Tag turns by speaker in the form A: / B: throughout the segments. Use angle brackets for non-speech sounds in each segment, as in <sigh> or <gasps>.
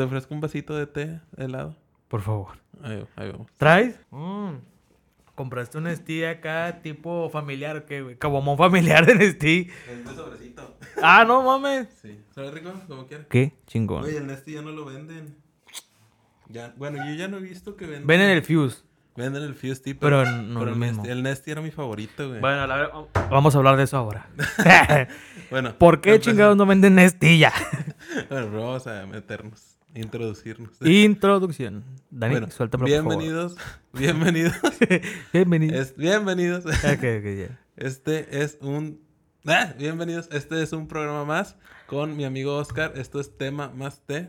A: ¿Te ofrezco un vasito de té helado?
B: Por favor.
A: Ahí, ahí vamos.
B: ¿Traes? Mm. Compraste un Nestí acá, tipo familiar, ¿qué, güey? Cabomón familiar de Nestí.
A: Es de sobrecito.
B: Ah, no mames.
A: Sí. ¿Sabe rico? Como quieras.
B: Qué chingón.
A: Oye, el Nesti ya no lo venden. Ya, bueno, yo ya no he visto que venden.
B: Ven en el Fuse.
A: Venden el Fuse tipo.
B: Pero no lo
A: el
B: mismo.
A: Nesti, el Nesti era mi favorito, güey.
B: Bueno, la verdad, vamos a hablar de eso ahora. <laughs>
A: Bueno. <laughs>
B: ¿Por qué chingados no venden Nestilla? <laughs>
A: Bueno, pero vamos a meternos, introducirnos. <laughs>
B: Introducción. Dani,
A: Bueno,
B: suéltame por favor.
A: bienvenidos, <laughs> bienvenidos, <laughs>
B: Bienvenido.
A: es- bienvenidos. Este es un... ¡Ah! Bienvenidos, este es un programa más con mi amigo Oscar. Esto es Tema Más T.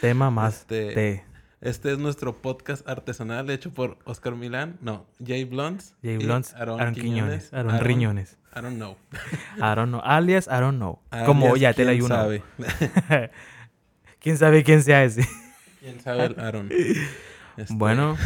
B: Tema más
A: Este- Este es nuestro podcast artesanal hecho por Oscar Milán, no, Jay Blunts.
B: Jay Blunts,
A: Aaron,
B: Aaron
A: Quiñones.
B: Quiñones, Aaron Riñones.
A: I don't know.
B: I don't know. Alias, I don't know. Como ya te la
A: ¿quién
B: ayuno.
A: sabe?
B: ¿Quién sabe quién sea ese?
A: ¿Quién sabe el <laughs> Aaron? Este,
B: Bueno,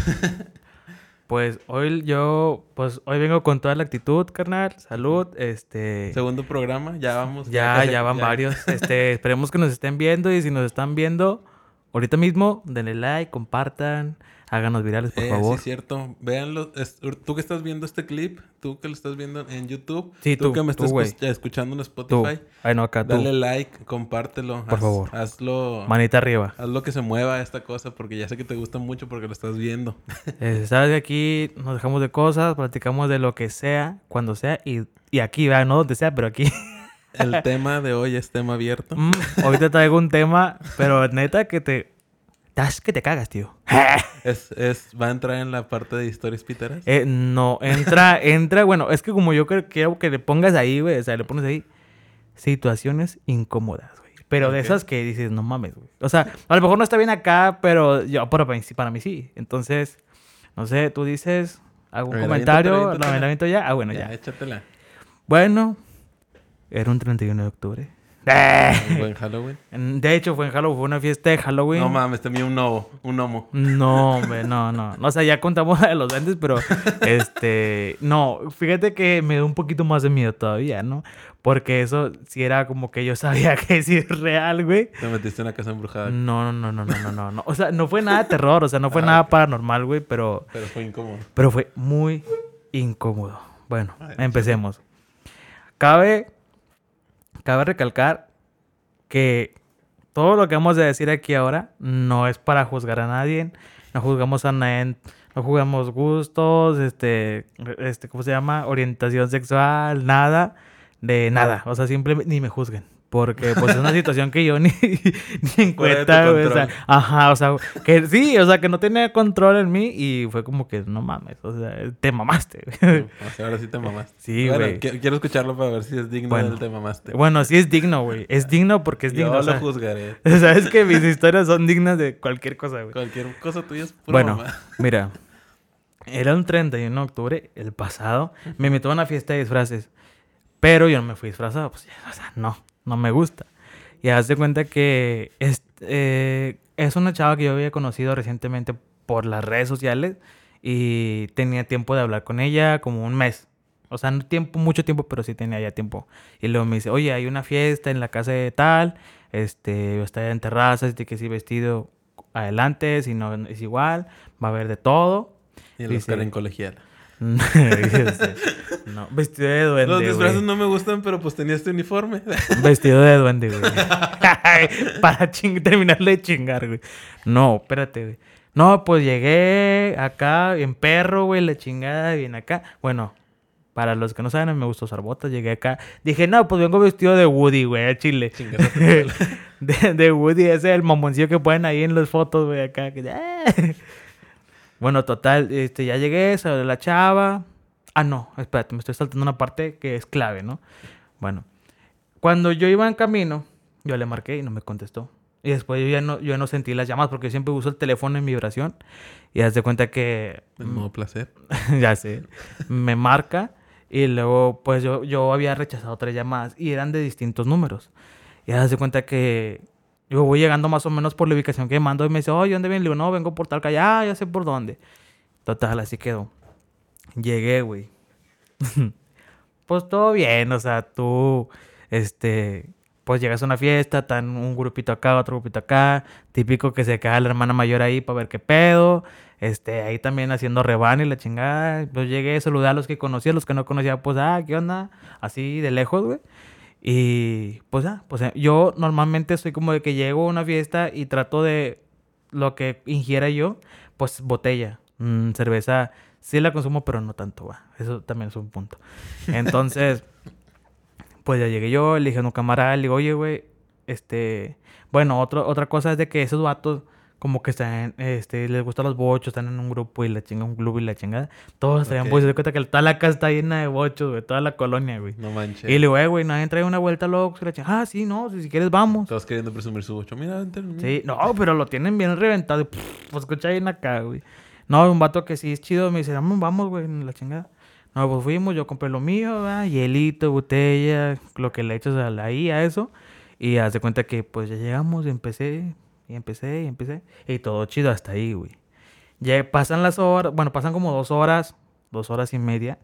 B: <laughs> pues hoy yo, pues hoy vengo con toda la actitud, carnal. Salud, este...
A: Segundo programa, ya vamos.
B: Ya,
A: casi-
B: ya van varios. <laughs> Este, esperemos que nos estén viendo y si nos están viendo ahorita mismo, denle like, compartan, háganos virales, por
A: Eh,
B: favor.
A: Sí, cierto. Véanlo. Es- tú que estás viendo este clip, tú que lo estás viendo en YouTube,
B: Sí, tú,
A: que me estás escuch- escuchando en. Spotify,
B: Ay, no, acá
A: dale like, compártelo.
B: Por
A: haz-
B: favor.
A: Hazlo.
B: Manita arriba.
A: Haz lo que se mueva esta cosa porque ya sé que te gusta mucho porque lo estás viendo. <laughs>
B: Eh, Sabes que aquí nos dejamos de cosas, platicamos de lo que sea, cuando sea y, y aquí, ¿verdad? no donde sea, pero aquí.
A: El tema de hoy es tema abierto.
B: Mm, ahorita traigo un tema, pero neta que te. Das que te cagas, tío. <laughs>
A: Es, es, va a entrar en la parte de historias piteras.
B: Eh, no, entra, <laughs> entra, bueno, es que como yo creo, quiero que le pongas ahí, güey, o sea, le pones ahí situaciones incómodas, güey. Pero de esas que dices, no mames, güey. O sea, a lo mejor no está bien acá, pero yo, para, mí sí- para mí sí. Entonces, no sé, tú dices algún comentario, ¿lo aviento ya? Ah, bueno,
A: ya,
B: ya.
A: échatela.
B: Bueno, era un 31 de octubre.
A: Un buen Halloween.
B: De hecho, fue en Halloween, fue una fiesta de Halloween.
A: No mames, tenía un novo, un homo.
B: No, hombre, no, no. O sea, ya contamos de los antes, pero <laughs> este. No, fíjate que me da un poquito más de miedo todavía, ¿no? Porque eso sí era como que yo sabía <laughs> que sí es real, güey.
A: Te metiste en una casa embrujada.
B: No, no, no, no, no, no, no. O sea, no fue nada de terror, o sea, no fue
A: Ah,
B: nada paranormal, güey, pero,
A: Pero fue incómodo.
B: pero fue muy incómodo. Bueno,
A: Ay,
B: empecemos. Cabe, cabe recalcar que todo lo que vamos a decir aquí ahora no es para juzgar a nadie, no juzgamos a nadie, no juzgamos gustos, este, este, ¿cómo se llama? Orientación sexual, nada, de nada, o sea, simplemente ni me juzguen. Porque pues es una situación que yo ni, <laughs> ni en cuenta, güey, o sea, ajá, o sea, que sí, o sea, que no tenía control en mí y fue como que no mames, o sea, te mamaste. güey.
A: O sea, ahora sí te mamaste.
B: Sí, güey.
A: qui- quiero escucharlo para ver si es digno
B: Bueno.
A: del te mamaste.
B: Bueno, sí es digno, güey. Es digno porque es digno.
A: Yo <laughs>
B: o sea,
A: lo juzgaré.
B: Sabes que mis historias son dignas de cualquier cosa, güey.
A: Cualquier cosa tuya es pura
B: Bueno,
A: mamá. <laughs>
B: mira. Era un 31 de octubre, el pasado. Me invitó a una fiesta de disfraces. Pero yo no me fui disfrazado. Pues, o sea, no. No me gusta. Y haz de cuenta que es, eh, es una chava que yo había conocido recientemente por las redes sociales. Y tenía tiempo de hablar con ella como un mes. O sea, no tiempo, mucho tiempo, pero sí tenía ya tiempo. Y luego me dice, oye, hay una fiesta en la casa de tal. Este, está en terrazas, de que sí vestido adelante, si no es igual, va a haber de todo.
A: Y el Oscar en colegial. <laughs>
B: Este, no, vestido de duende.
A: Los disfraces no me gustan, pero pues tenía este uniforme. <laughs>
B: Vestido de duende, güey. Para ching- terminarle de chingar, güey. No, espérate, güey. No, pues llegué acá en perro, güey, la chingada, bien acá. Bueno, para los que no saben, a mí me gusta usar botas. Llegué acá. Dije, no, pues vengo vestido de Woody, güey, a Chile. <laughs> De, de Woody, ese es el mamoncillo que ponen ahí en las fotos, güey, acá. que-. Bueno, total, este, ya llegué, salió la chava. Ah, no, espérate, me estoy saltando una parte que es clave, ¿no? Bueno, cuando yo iba en camino, yo le marqué y no me contestó. Y después yo ya no, yo no sentí las llamadas porque siempre uso el teléfono en vibración. Y haz de cuenta que
A: En modo placer. <laughs>
B: ya sé, me marca y luego pues yo, yo había rechazado tres llamadas y eran de distintos números. Y haz de cuenta que yo voy llegando más o menos por la ubicación que mando y me dice, oye, ¿dónde vienes? Le digo, no, vengo por tal calle, ah, ya sé por dónde. Total, así quedó. Llegué, güey. <laughs> pues todo bien, o sea, tú, este, pues llegas a una fiesta, están un grupito acá, otro grupito acá, típico que se queda la hermana mayor ahí para ver qué pedo, este, ahí también haciendo reban y la chingada, pues llegué a saludar a los que conocía, los que no conocía, pues, ah, ¿qué onda? Así de lejos, güey. Y pues ya, pues yo normalmente soy como de que llego a una fiesta y trato de lo que ingiera yo, pues botella, mm, cerveza, sí la consumo, pero no tanto, va. Eso también es un punto. <laughs> Entonces, pues ya llegué yo, le dije a un camarada, le digo, oye, güey, este, bueno, otro, otra cosa es de que esos vatos como que están, este, les gustan los bochos, están en un grupo y la chinga, un club y la chingada. Todos estarían bochos. Se cuenta que toda la casa está llena de bochos, güey, toda la colonia, güey.
A: No manches.
B: Y le digo, eh, güey, nadie trae una vuelta loco. la chinga, ah, sí, no, si, quieres vamos.
A: Todos queriendo presumir su bocho. Mira, vente.
B: Sí, no, pero lo tienen bien reventado. pues escucha bien acá, güey. No, un vato que sí es chido, me dice, vamos, vamos, güey, la chingada. No, pues fuimos, yo compré lo mío, ¿verdad? hielito, botella, lo que le echas ahí a eso. Y haz de cuenta que pues ya llegamos, empecé, y empecé, y empecé. Y todo chido hasta ahí, güey. Ya pasan las horas, bueno, pasan como dos horas, dos horas y media.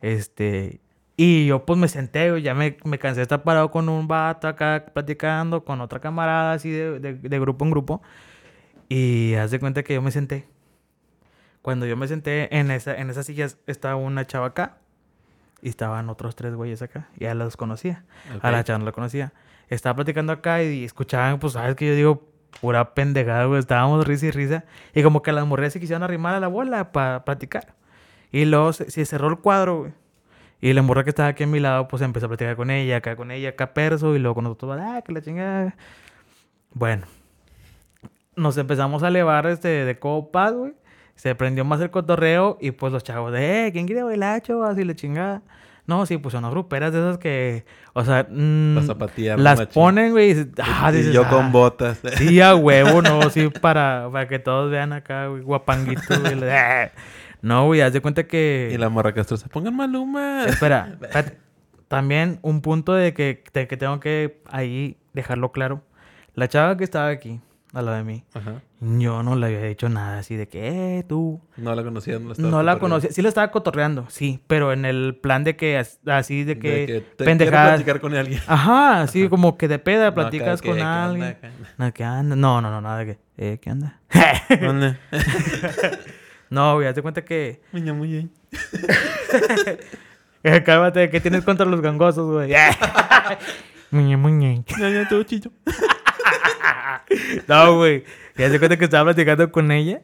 B: Este, y yo pues me senté, güey, ya me, me cansé de estar parado con un vato acá platicando, con otra camarada así de, de, de grupo en grupo. Y haz de cuenta que yo me senté. Cuando yo me senté en esa, en esas sillas, estaba una chava acá. Y estaban otros tres güeyes acá. Y ya los conocía. A la chava no la conocía. Estaba platicando acá y escuchaban, pues, sabes que yo digo, pura pendejada, güey. Estábamos risa y risa. Y como que las mujeres se quisieron arrimar a la bola para platicar. Y luego se, cerró el cuadro, güey. Y la morra que estaba aquí a mi lado, pues empezó a platicar con ella, acá con ella, acá perso. Y luego con nosotros, ah, que la chingada. Bueno. Nos empezamos a elevar este, de copas, güey se prendió más el cotorreo y pues los chavos de, eh, ¿quién quiere bailar, chavos? Así le chingada. No, sí, pues son unas gruperas de esas que, o sea, mmm, las ponen, güey. Y,
A: ah, y yo con ah, botas.
B: Sí, a huevo, no, sí, para, para que todos vean acá, güey, guapanguitos, güey. Eh". No, güey, haz de cuenta que...
A: Y la morra Castro se pongan maluma.
B: Espera, también un punto de que, de que tengo que ahí dejarlo claro. La chava que estaba aquí, a la de mí. Ajá. Yo no le había dicho nada así de que, eh, tú.
A: No la conocía,
B: no la estaba No la conocía. Sí la estaba cotorreando, sí. Pero en el plan de que, así de que. De que te pendejadas.
A: platicar con alguien. <laughs>
B: Ajá, así como que de peda platicas con alguien. ¿qué anda? No, no, no, nada de que. Eh, ¿qué anda? ¿Dónde? <laughs> no, güey, hazte cuenta que. <laughs>
A: Muñe, muñe.
B: Cálmate, ¿qué tienes contra los gangosos, güey? muñe, muñe.
A: Ya, ya, todo chicho. <laughs>
B: no, güey. Ya se cuenta que estaba platicando con ella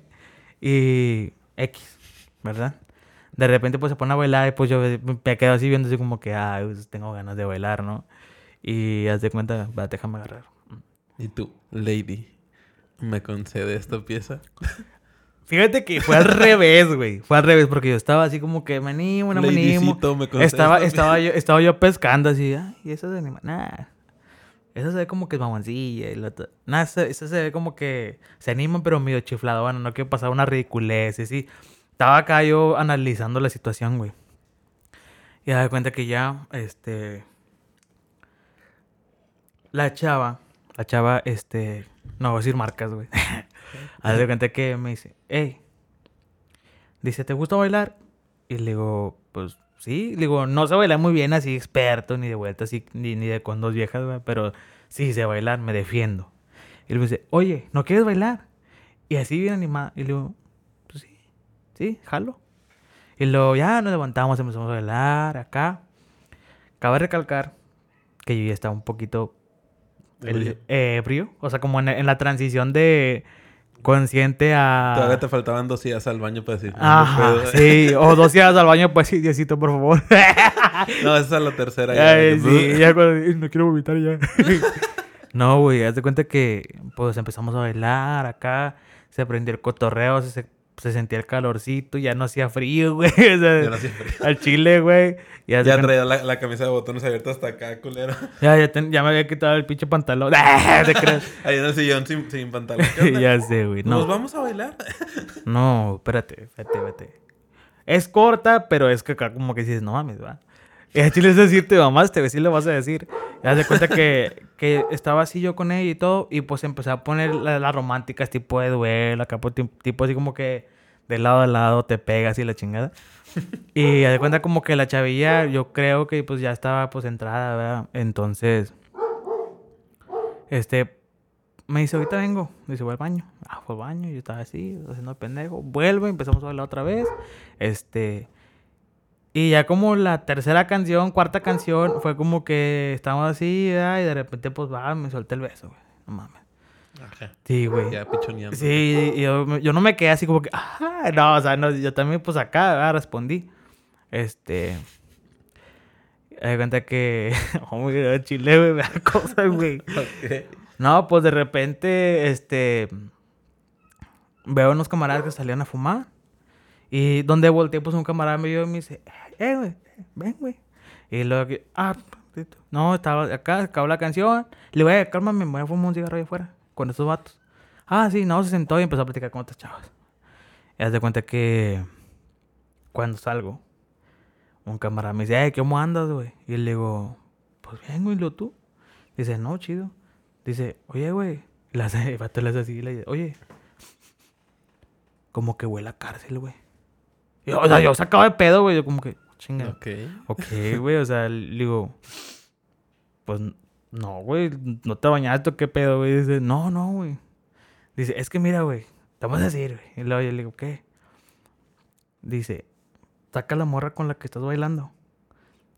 B: y X, ¿verdad? De repente pues se pone a bailar y pues yo me quedo así viendo así como que, ah, pues, tengo ganas de bailar, ¿no? Y haz de cuenta, va, déjame agarrar.
A: ¿Y tú, lady, me concede esta pieza? <laughs>
B: Fíjate que fue al revés, güey. Fue al revés, porque yo estaba así como que me animo, no me animo. estaba, estaba, yo, estaba yo pescando así, ah, y eso es de Nada. Esa se ve como que es mamoncilla. Y la Nada, esa, se ve como que se animan, pero medio chiflado. Bueno, no quiero pasar una ridiculez. Y sí. Estaba acá yo analizando la situación, güey. Y me cuenta que ya, este. La chava, la chava, este. No voy a decir marcas, güey. <laughs> Haz de cuenta que me dice, hey. Dice, ¿te gusta bailar? Y le digo, pues sí, digo, no sé bailar muy bien así experto, ni de vuelta así, ni, ni de con dos viejas, pero sí sé bailar, me defiendo. Y luego dice, oye, ¿no quieres bailar? Y así bien animada. Y luego, pues sí, sí, jalo. Y luego ya nos levantamos, empezamos a bailar acá. Cabe recalcar que yo ya estaba un poquito ebrio. o sea, como en la transición de consciente a...
A: Todavía te faltaban dos días al baño para decir...
B: Ajá, sí. O dos días al baño para decir, Diosito, por favor. <laughs>
A: no, esa es la tercera.
B: Ya, sí, ya cuando... No quiero vomitar ya. <laughs> no, güey. Haz de cuenta que... Pues empezamos a bailar acá. Se prendió el cotorreo. Se, se sentía el calorcito. Ya no hacía frío, güey. <laughs> O sea, ya no hacía frío. Al chile, güey.
A: Ya, ya traía la, la, camisa de botones abierta hasta acá, culero.
B: Ya, ya, ya me había quitado el pinche pantalón. <laughs> ¿Te crees? <laughs>
A: Ahí en el sillón sin, sin pantalón.
B: ya sé, güey.
A: No. ¿Nos vamos a bailar?
B: no, espérate, espérate, espérate. Es corta, pero es que acá como que dices, no mames, va. Y Chile es mamás, te sí le vas a decir. Ya se cuenta que, que estaba así yo con ella y todo, y pues empecé a poner las la románticas tipo de duelo, acá pues, tipo así como que de lado a lado te pegas y la chingada. y de cuenta como que la chavilla, yo creo que pues ya estaba pues entrada, ¿verdad? Entonces, Este, me dice, ahorita vengo. Dice, voy al baño. Ah, fue al baño. Yo estaba así, haciendo pendejo. Vuelvo, empezamos a bailar otra vez. Este, y ya como la tercera canción, cuarta canción, fue como que estábamos así, ¿verdad? y de repente, pues va, me solté el beso, güey. No mames.
A: Ajá.
B: Sí, güey.
A: Ya pichoneando.
B: Sí, y yo, yo no me quedé así como que, no, o sea, no, yo también pues acá ¿verdad? respondí. Este, me di cuenta que, <laughs> oh, güey, chile, güey, me da <laughs> cosas, güey. No, pues de repente, este, veo unos camaradas que salían a fumar. Y donde volteé, pues un camarada me vio y me dice, eh, güey, ven, güey. Y luego, ah, no, estaba acá, acabó la canción. Le voy a, cálmame, me voy a fumar un cigarro ahí afuera con estos vatos. Ah, sí, no, se sentó y empezó a platicar con otras chavas. Y haz de cuenta que cuando salgo, un camarada me dice, eh, ¿cómo andas, güey? Y le digo, pues bien, güey, ¿lo tú? Dice, no, chido. Dice, oye, güey. <laughs> El vato le hace así y le dice, oye. Como que huele a cárcel, güey. Yo, o sea, yo sacaba de pedo, güey. Yo como que, chinga.
A: Ok.
B: Ok, güey. O sea, le digo, pues no, güey. No te bañaste, ¿o ¿qué pedo, güey? Dice, no, no, güey. Dice, es que mira, güey. Te vamos a decir, güey. Y luego yo le digo, ¿qué? Dice, saca la morra con la que estás bailando.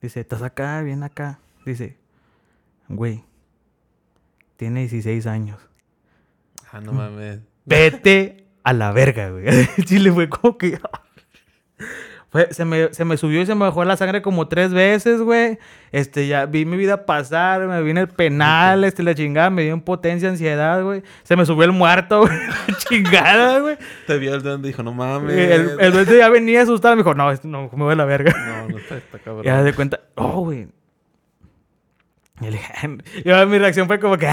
B: Dice, estás acá, bien acá. Dice, güey, tiene 16 años.
A: Ah, no mames.
B: Vete a la verga, güey. <laughs> Chile fue como que. Fue- se, me, se me subió y se me bajó la sangre como tres veces, güey. Este, ya vi mi vida pasar, me vine el penal, este, la chingada, me dio impotencia, ansiedad, güey. Se me subió el muerto, <laughs> güey. chingada, güey.
A: Te vio el duende y dijo, no mames.
B: El, el duende ya venía asustado, me dijo, no, no, me voy a la verga.
A: No, no está, está <laughs> cabrón.
B: Y haz de cuenta, oh, güey. Y le dije, <laughs> y mi reacción fue como que,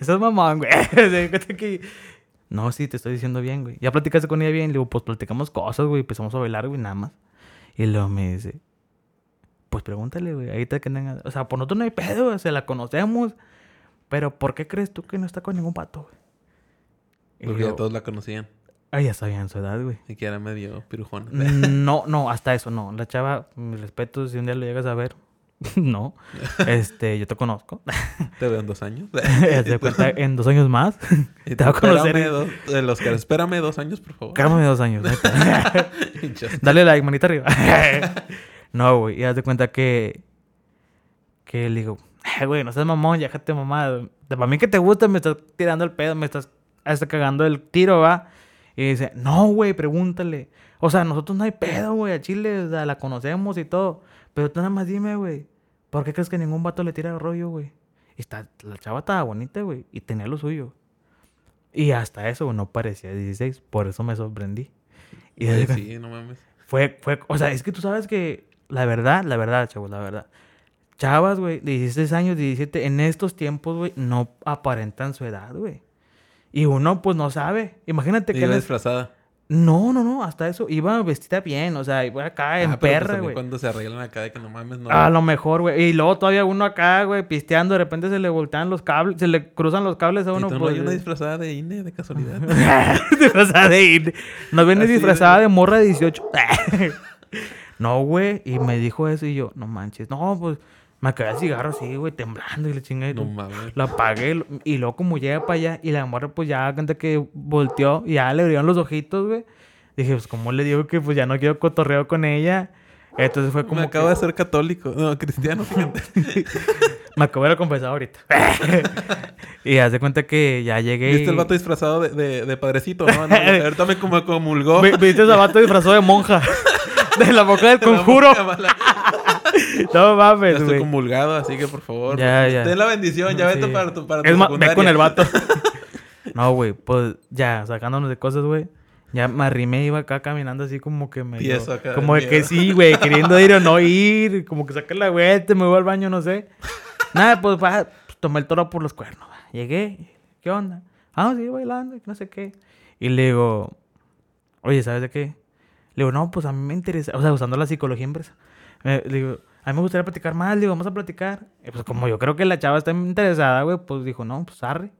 B: eso es mamón, güey. Se cuenta que, no, sí, te estoy diciendo bien, güey. Ya platicaste con ella bien. Le digo, pues platicamos cosas, güey. Empezamos a bailar, güey, nada más. Y luego me dice, pues pregúntale, güey. Ahorita que tenga. O sea, por nosotros no hay pedo, güey, se la conocemos. Pero ¿por qué crees tú que no está con ningún pato, güey?
A: Porque ya todos la conocían.
B: ah, ya sabían su edad, güey.
A: Y que era medio pirujona.
B: No, no, hasta eso no. La chava, mis respetos, si un día lo llegas a ver, <laughs> no. Este, yo te conozco.
A: Te veo en dos años. <laughs>
B: De cuenta, en dos años más. <laughs>
A: Y
B: te va a conocer
A: espérame dos- que espérame dos años, por favor.
B: Cármame dos años. Dale like, manita arriba. no, güey. Y haz de cuenta que. Que le digo, "Eh, güey, no seas mamón, ya déjate mamá. Para mí que te gusta, me estás tirando el pedo, me estás hasta cagando el tiro, va. Y dice, no, güey, pregúntale. O sea, nosotros no hay pedo, güey, a Chile, o sea, la conocemos y todo. Pero tú nada más dime, güey, ¿por qué crees que ningún vato le tira el rollo, güey? Y está, la chava estaba bonita, güey, y tenía lo suyo. Y hasta eso, güey, no parecía 16, por eso me sorprendí. Y cuenta-
A: sí, no mames.
B: fue, fue, o sea, es que tú sabes que la verdad, la verdad, chavos, la verdad. Chavas, güey, de 16 años, 17, en estos tiempos, güey, no aparentan su edad, güey. Y uno, pues, no sabe. Imagínate que...
A: Iba disfrazada.
B: No, no, no, hasta eso. Iba vestida bien, o sea, iba acá en
A: Ah, pues
B: perra, güey.
A: Cuando se arreglan acá de que no mames, no.
B: A lo mejor, güey. Y luego todavía uno acá, güey, pisteando, de repente se le voltean los cables, se le cruzan los cables a
A: ¿Y
B: uno.
A: tú no
B: pues,
A: hay una
B: eh.
A: disfrazada de INE de casualidad? <laughs>
B: disfrazada de ir. Nos viene disfrazada de morra de 18. <laughs> no, güey. Y me dijo eso y yo, no manches. No, pues me acabé el cigarro así, güey, temblando y la chingada. y
A: no mames.
B: Lo apagué y luego como llega para allá y la morra pues ya cuenta que volteó y ya le abrieron los ojitos, güey. Dije, pues ¿cómo le digo que pues ya no quiero cotorreo con ella? Entonces fue como
A: Me
B: que-
A: acabo de ser católico. No, cristiano, fíjate. <laughs>
B: me acabo de confesar ahorita. <laughs> y hace cuenta que ya llegué
A: ¿Viste
B: y...
A: el vato disfrazado de, de, de padrecito, no? no ahorita me como comulgó.
B: Vi- ¿Viste ese vato disfrazado de monja? <laughs> De la boca del
A: De la
B: conjuro.
A: boca. <laughs>
B: No mames,
A: estoy
B: güey.
A: comulgado, así que por favor.
B: Ya, ya.
A: Ten la bendición, ya vete
B: Sí.
A: para tu, para tu
B: Es más, ve con el vato. <laughs> no, güey, pues ya, sacándonos de cosas, güey. Ya me arrimé, iba acá caminando así como que me. Como de que sí, güey, <laughs> queriendo ir o no ir. Como que saqué la vuelta, me voy al baño, no sé. Nada, pues, va, pues, tomé el toro por los cuernos. va. Llegué, ¿qué onda? Ah, sí, bailando, no sé qué. Y le digo, oye, ¿sabes de qué? Le digo, no, pues a mí me interesa, o sea, usando la psicología. Me- le digo, a mí me gustaría platicar más, le digo, vamos a platicar. Y pues como yo creo que la chava está interesada, güey, pues dijo, no, pues arre.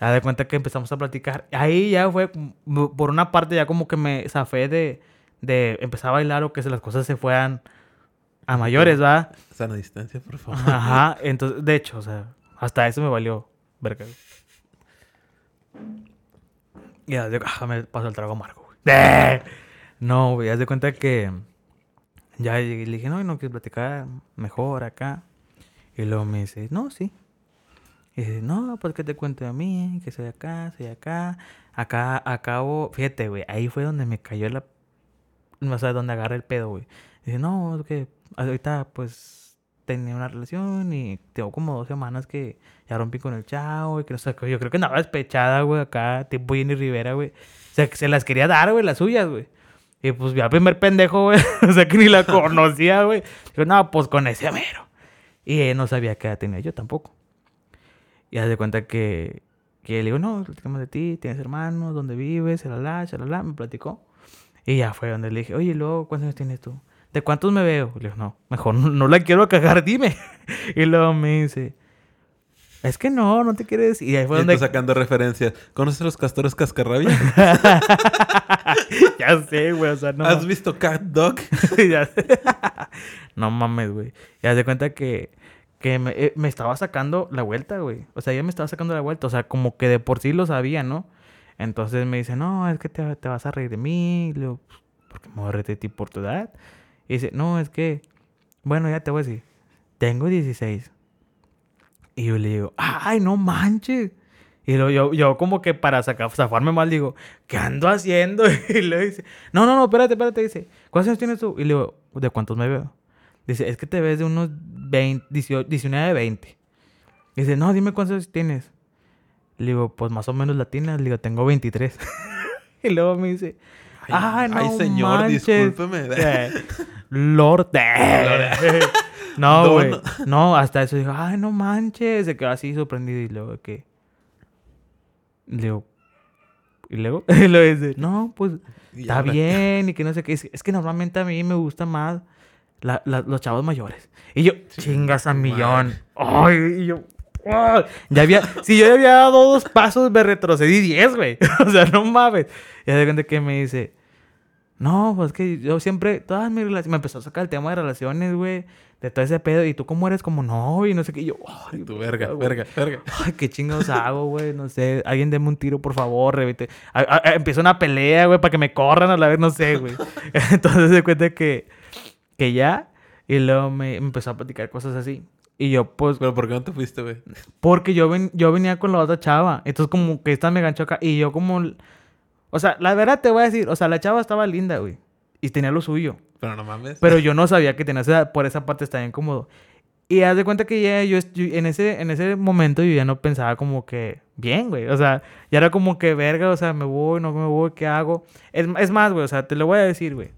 B: Ya de cuenta que empezamos a platicar. Ahí ya fue, como- por una parte ya como que me zafé de, de empezar a bailar o que las cosas se fueran a mayores, ¿va?
A: Sana distancia, por favor.
B: Ajá, entonces, de hecho, o sea, hasta eso me valió. verga. Y ya de, ah, me pasó el trago amargo, güey. <laughs> No, güey, haz de cuenta que ya llegué y le dije, no, no quieres platicar mejor acá. Y luego me dice, no, sí. Y dice, no, pues que te cuento de mí, que soy acá, soy acá. Acá, acabo, fíjate, güey, ahí fue donde me cayó la. No sé, donde agarré el pedo, güey. Dice, no, es que ahorita, pues, tenía una relación y tengo como dos semanas que ya rompí con el chavo y que no sé, yo creo que andaba despechada, güey, acá, tipo Jenny Rivera, güey. O sea, que se las quería dar, güey, las suyas, güey. Y pues al primer pendejo, güey. <laughs> o sea, que ni la conocía, güey. Dijo, no, pues con ese mero. Y él no sabía qué edad tenía yo tampoco. Y haz de cuenta que, que le digo, no, platicamos de ti, tienes hermanos, dónde vives, la la me platicó. Y ya fue donde le dije, oye, luego, ¿cuántos años tienes tú? ¿De cuántos me veo? Le digo, no, mejor no, la quiero cagar, dime. <laughs> y luego me dice, es que no, no te quieres. Y ahí fue
A: Y
B: donde.
A: sacando referencias. ¿Conoces a los castores cascarrabia? <laughs>
B: ya sé, güey, o sea, no.
A: ¿Has visto Cat Dog? <laughs>
B: Ya sé. <laughs> no mames, güey. Ya de cuenta que, que me, eh, me estaba sacando la vuelta, güey. O sea, ella me estaba sacando la vuelta. O sea, como que de por sí lo sabía, ¿no? Entonces me dice, no, es que te, te vas a reír de mí. Y digo, "Pues, ¿por qué me voy a reír de ti por tu edad? Y dice, no, es que, bueno, ya te voy a decir, tengo 16. Y yo le digo, ay, no manches. Y luego yo, yo como que para sacar, zafarme mal digo, ¿qué ando haciendo? <laughs> Y le dice, no, no, no, espérate, espérate. Dice, ¿cuántos años tienes tú? Y le digo, ¿de cuántos me veo? Dice, es que te ves de unos 20, 18, 19, 20. Dice, no, dime cuántos años tienes. Le digo, pues más o menos latinas. Le digo, tengo 23. <laughs> y luego me dice, ay, no
A: ay, señor,
B: manches".
A: discúlpeme.
B: Eh, Lord. <laughs> No, güey. <laughs> No, hasta eso dijo, ay, no manches. Se quedó así sorprendido y luego que. Le digo, y luego, <laughs> y luego dice, no, pues está bien y que no sé qué. Es, es que normalmente a mí me gustan más la- la- los chavos mayores. Y yo, chingas a millón. Ay, y yo, ¡ah! ya había, si yo ya había dado dos pasos, me retrocedí diez, güey. <laughs> o sea, no mames. Y de repente que me dice, no, pues que yo siempre, todas mis relaciones, me empezó a sacar el tema de relaciones, güey, de todo ese pedo. Y tú, ¿cómo eres? Como no, y no sé qué. Y yo, ay,
A: Tu verga,
B: güey.
A: verga, verga.
B: Ay, qué chingados hago, güey. No sé. Alguien deme un tiro, por favor. a- Empieza una pelea, güey, para que me corran a la vez, no sé, güey. <laughs> <laughs> Entonces se cuenta que, que ya. Y luego me, me empezó a platicar cosas así. Y yo, pues,
A: Pero ¿por qué no te fuiste, güey?
B: porque yo, ven, yo venía con la otra chava. Entonces, como que esta me ganchó acá. Y yo, como. O sea, la verdad te voy a decir. O sea, la chava estaba linda, güey. Y tenía lo suyo.
A: Pero no mames.
B: Pero yo no sabía que tenía esa, por esa parte estaba incómodo. Y haz de cuenta que ya yo, yo- en, ese, en ese momento yo ya no pensaba como que bien, güey. O sea, ya era como que verga, o sea, me voy, no me voy, ¿qué hago? Es, es más, güey, o sea, te lo voy a decir, güey.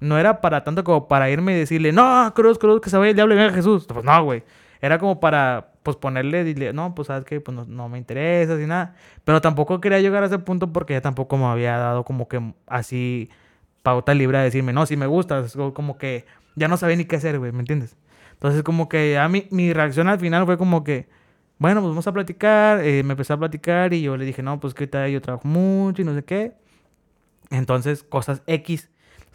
B: No era para tanto como para irme y decirle, no, cruz, cruz, que se vaya el diablo y venga Jesús. Pues no, güey. Era como para, pues ponerle, dile, no, pues sabes que pues no, no me interesa, ni nada. Pero tampoco quería llegar a ese punto porque ya tampoco me había dado como que así pauta libre a decirme, no, si me gusta. Como que ya no sabía ni qué hacer, güey, ¿me entiendes? Entonces, como que ya mi, mi reacción al final fue como que, bueno, pues vamos a platicar. eh, me empezó a platicar y yo le dije, no, pues que ahorita yo trabajo mucho y no sé qué. Entonces, cosas X.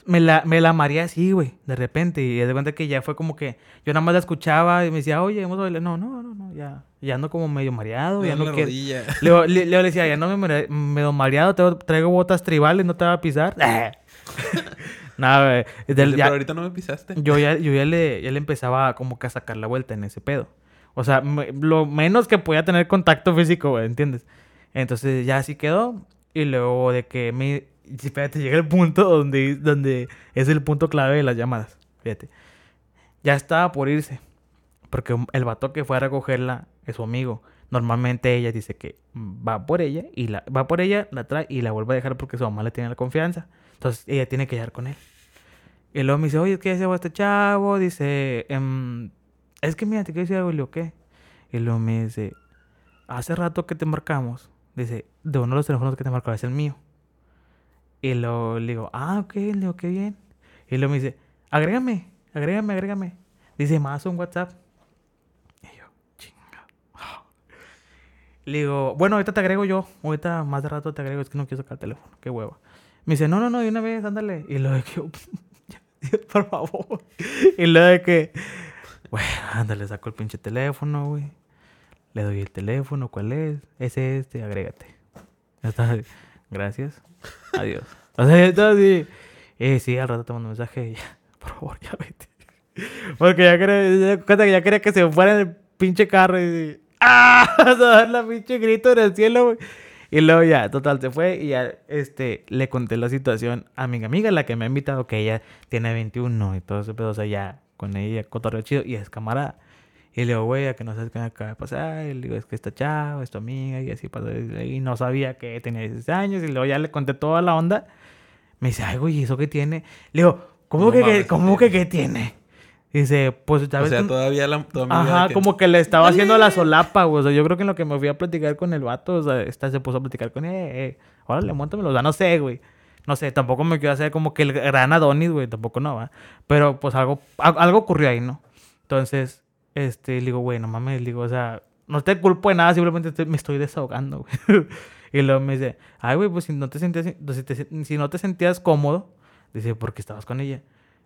B: Me la, me la mareé así, güey, de repente. Y de cuenta que ya fue como que yo nada más la escuchaba y me decía, oye, vamos a bailar. No, no, no, no, ya, ya ando como medio mareado.
A: Me
B: Ya no
A: rodilla.
B: Leo, le, le decía, ya no me medio mareado, traigo, traigo botas tribales, no te va a pisar. <laughs> Nada, güey. Del- ya-
A: Pero ahorita no me pisaste.
B: yo ya, yo ya le, ya le empezaba como que a sacar la vuelta en ese pedo. O sea, me- lo menos que podía tener contacto físico, güey, ¿entiendes? Entonces ya así quedó. Y luego de que me... Espérate, llega el punto donde, donde es el punto clave de las llamadas. Fíjate. Ya estaba por irse. Porque el vato que fue a recogerla es su amigo. Normalmente ella dice que va por ella y la va por ella, la trae y la vuelve a dejar porque su mamá le tiene la confianza. Entonces ella tiene que llegar con él. Y luego me dice, oye, ¿qué hace este chavo? Dice, em, es que mira, te quiero decir algo, y digo, ¿qué? Y luego me dice, hace rato que te marcamos. Dice, de uno de los teléfonos que te marcaba es el mío. Y luego le digo, ah, ok, le digo, qué bien. Y luego me dice, agrégame, agrégame, agrégame. Dice, más un WhatsApp. Y yo, chinga. <gasps> Le digo, bueno, ahorita te agrego yo. Ahorita más de rato te agrego, es que no quiero sacar el teléfono. Qué hueva. Me dice, no, no, no, de una vez, ándale. Y luego de que, <laughs> por favor. Y luego de que, bueno, ándale, saco el pinche teléfono, güey. Le doy el teléfono, ¿cuál es? Es este, agrégate. Ya está. Gracias. <laughs> Adiós. O sea, entonces, eh, sí, al rato te mando un mensaje ya, <laughs> por favor, ya vete. Porque ya quería, ya, quería que se fuera en el pinche carro y... <laughs> ¡Ah! A dar la pinche grito en el cielo, güey. Y luego ya, total, se fue y ya, este, le conté la situación a mi amiga, la que me ha invitado, que ella tiene 21 y todo ese pedo, o sea, ya, con ella, cotorreo chido, y es camarada. Y le digo, güey, a que no sabes qué me acaba de pasar. Y le digo, es que esta chava, es tu amiga, y así pasó. Y no sabía que tenía 16 años. Y luego ya le conté toda la onda. Me dice, ay, güey, ¿y eso qué tiene? Le digo, ¿cómo
A: No
B: que,
A: mames,
B: cómo que qué tiene? Dice, pues,
A: O
B: ¿sabes?
A: sea,
B: tú-
A: todavía la amiga
B: Ajá,
A: que-
B: como que le estaba haciendo la solapa, güey. O sea, yo creo que en lo que me fui a platicar con el vato, o sea, esta se puso a platicar con eh, eh, órale, montamelo. O sea, no sé, güey. No sé, tampoco me quiero hacer como que el gran Adonis, güey, tampoco no, va. Pero pues algo, al- algo ocurrió ahí, ¿no? Entonces, este, le digo, güey, no mames, le digo, o sea, no te culpo de nada, simplemente me estoy desahogando, güey. <laughs> y luego me dice, ay, güey, pues si no te sentías, si, no te sentías cómodo, dice, porque estabas con ella.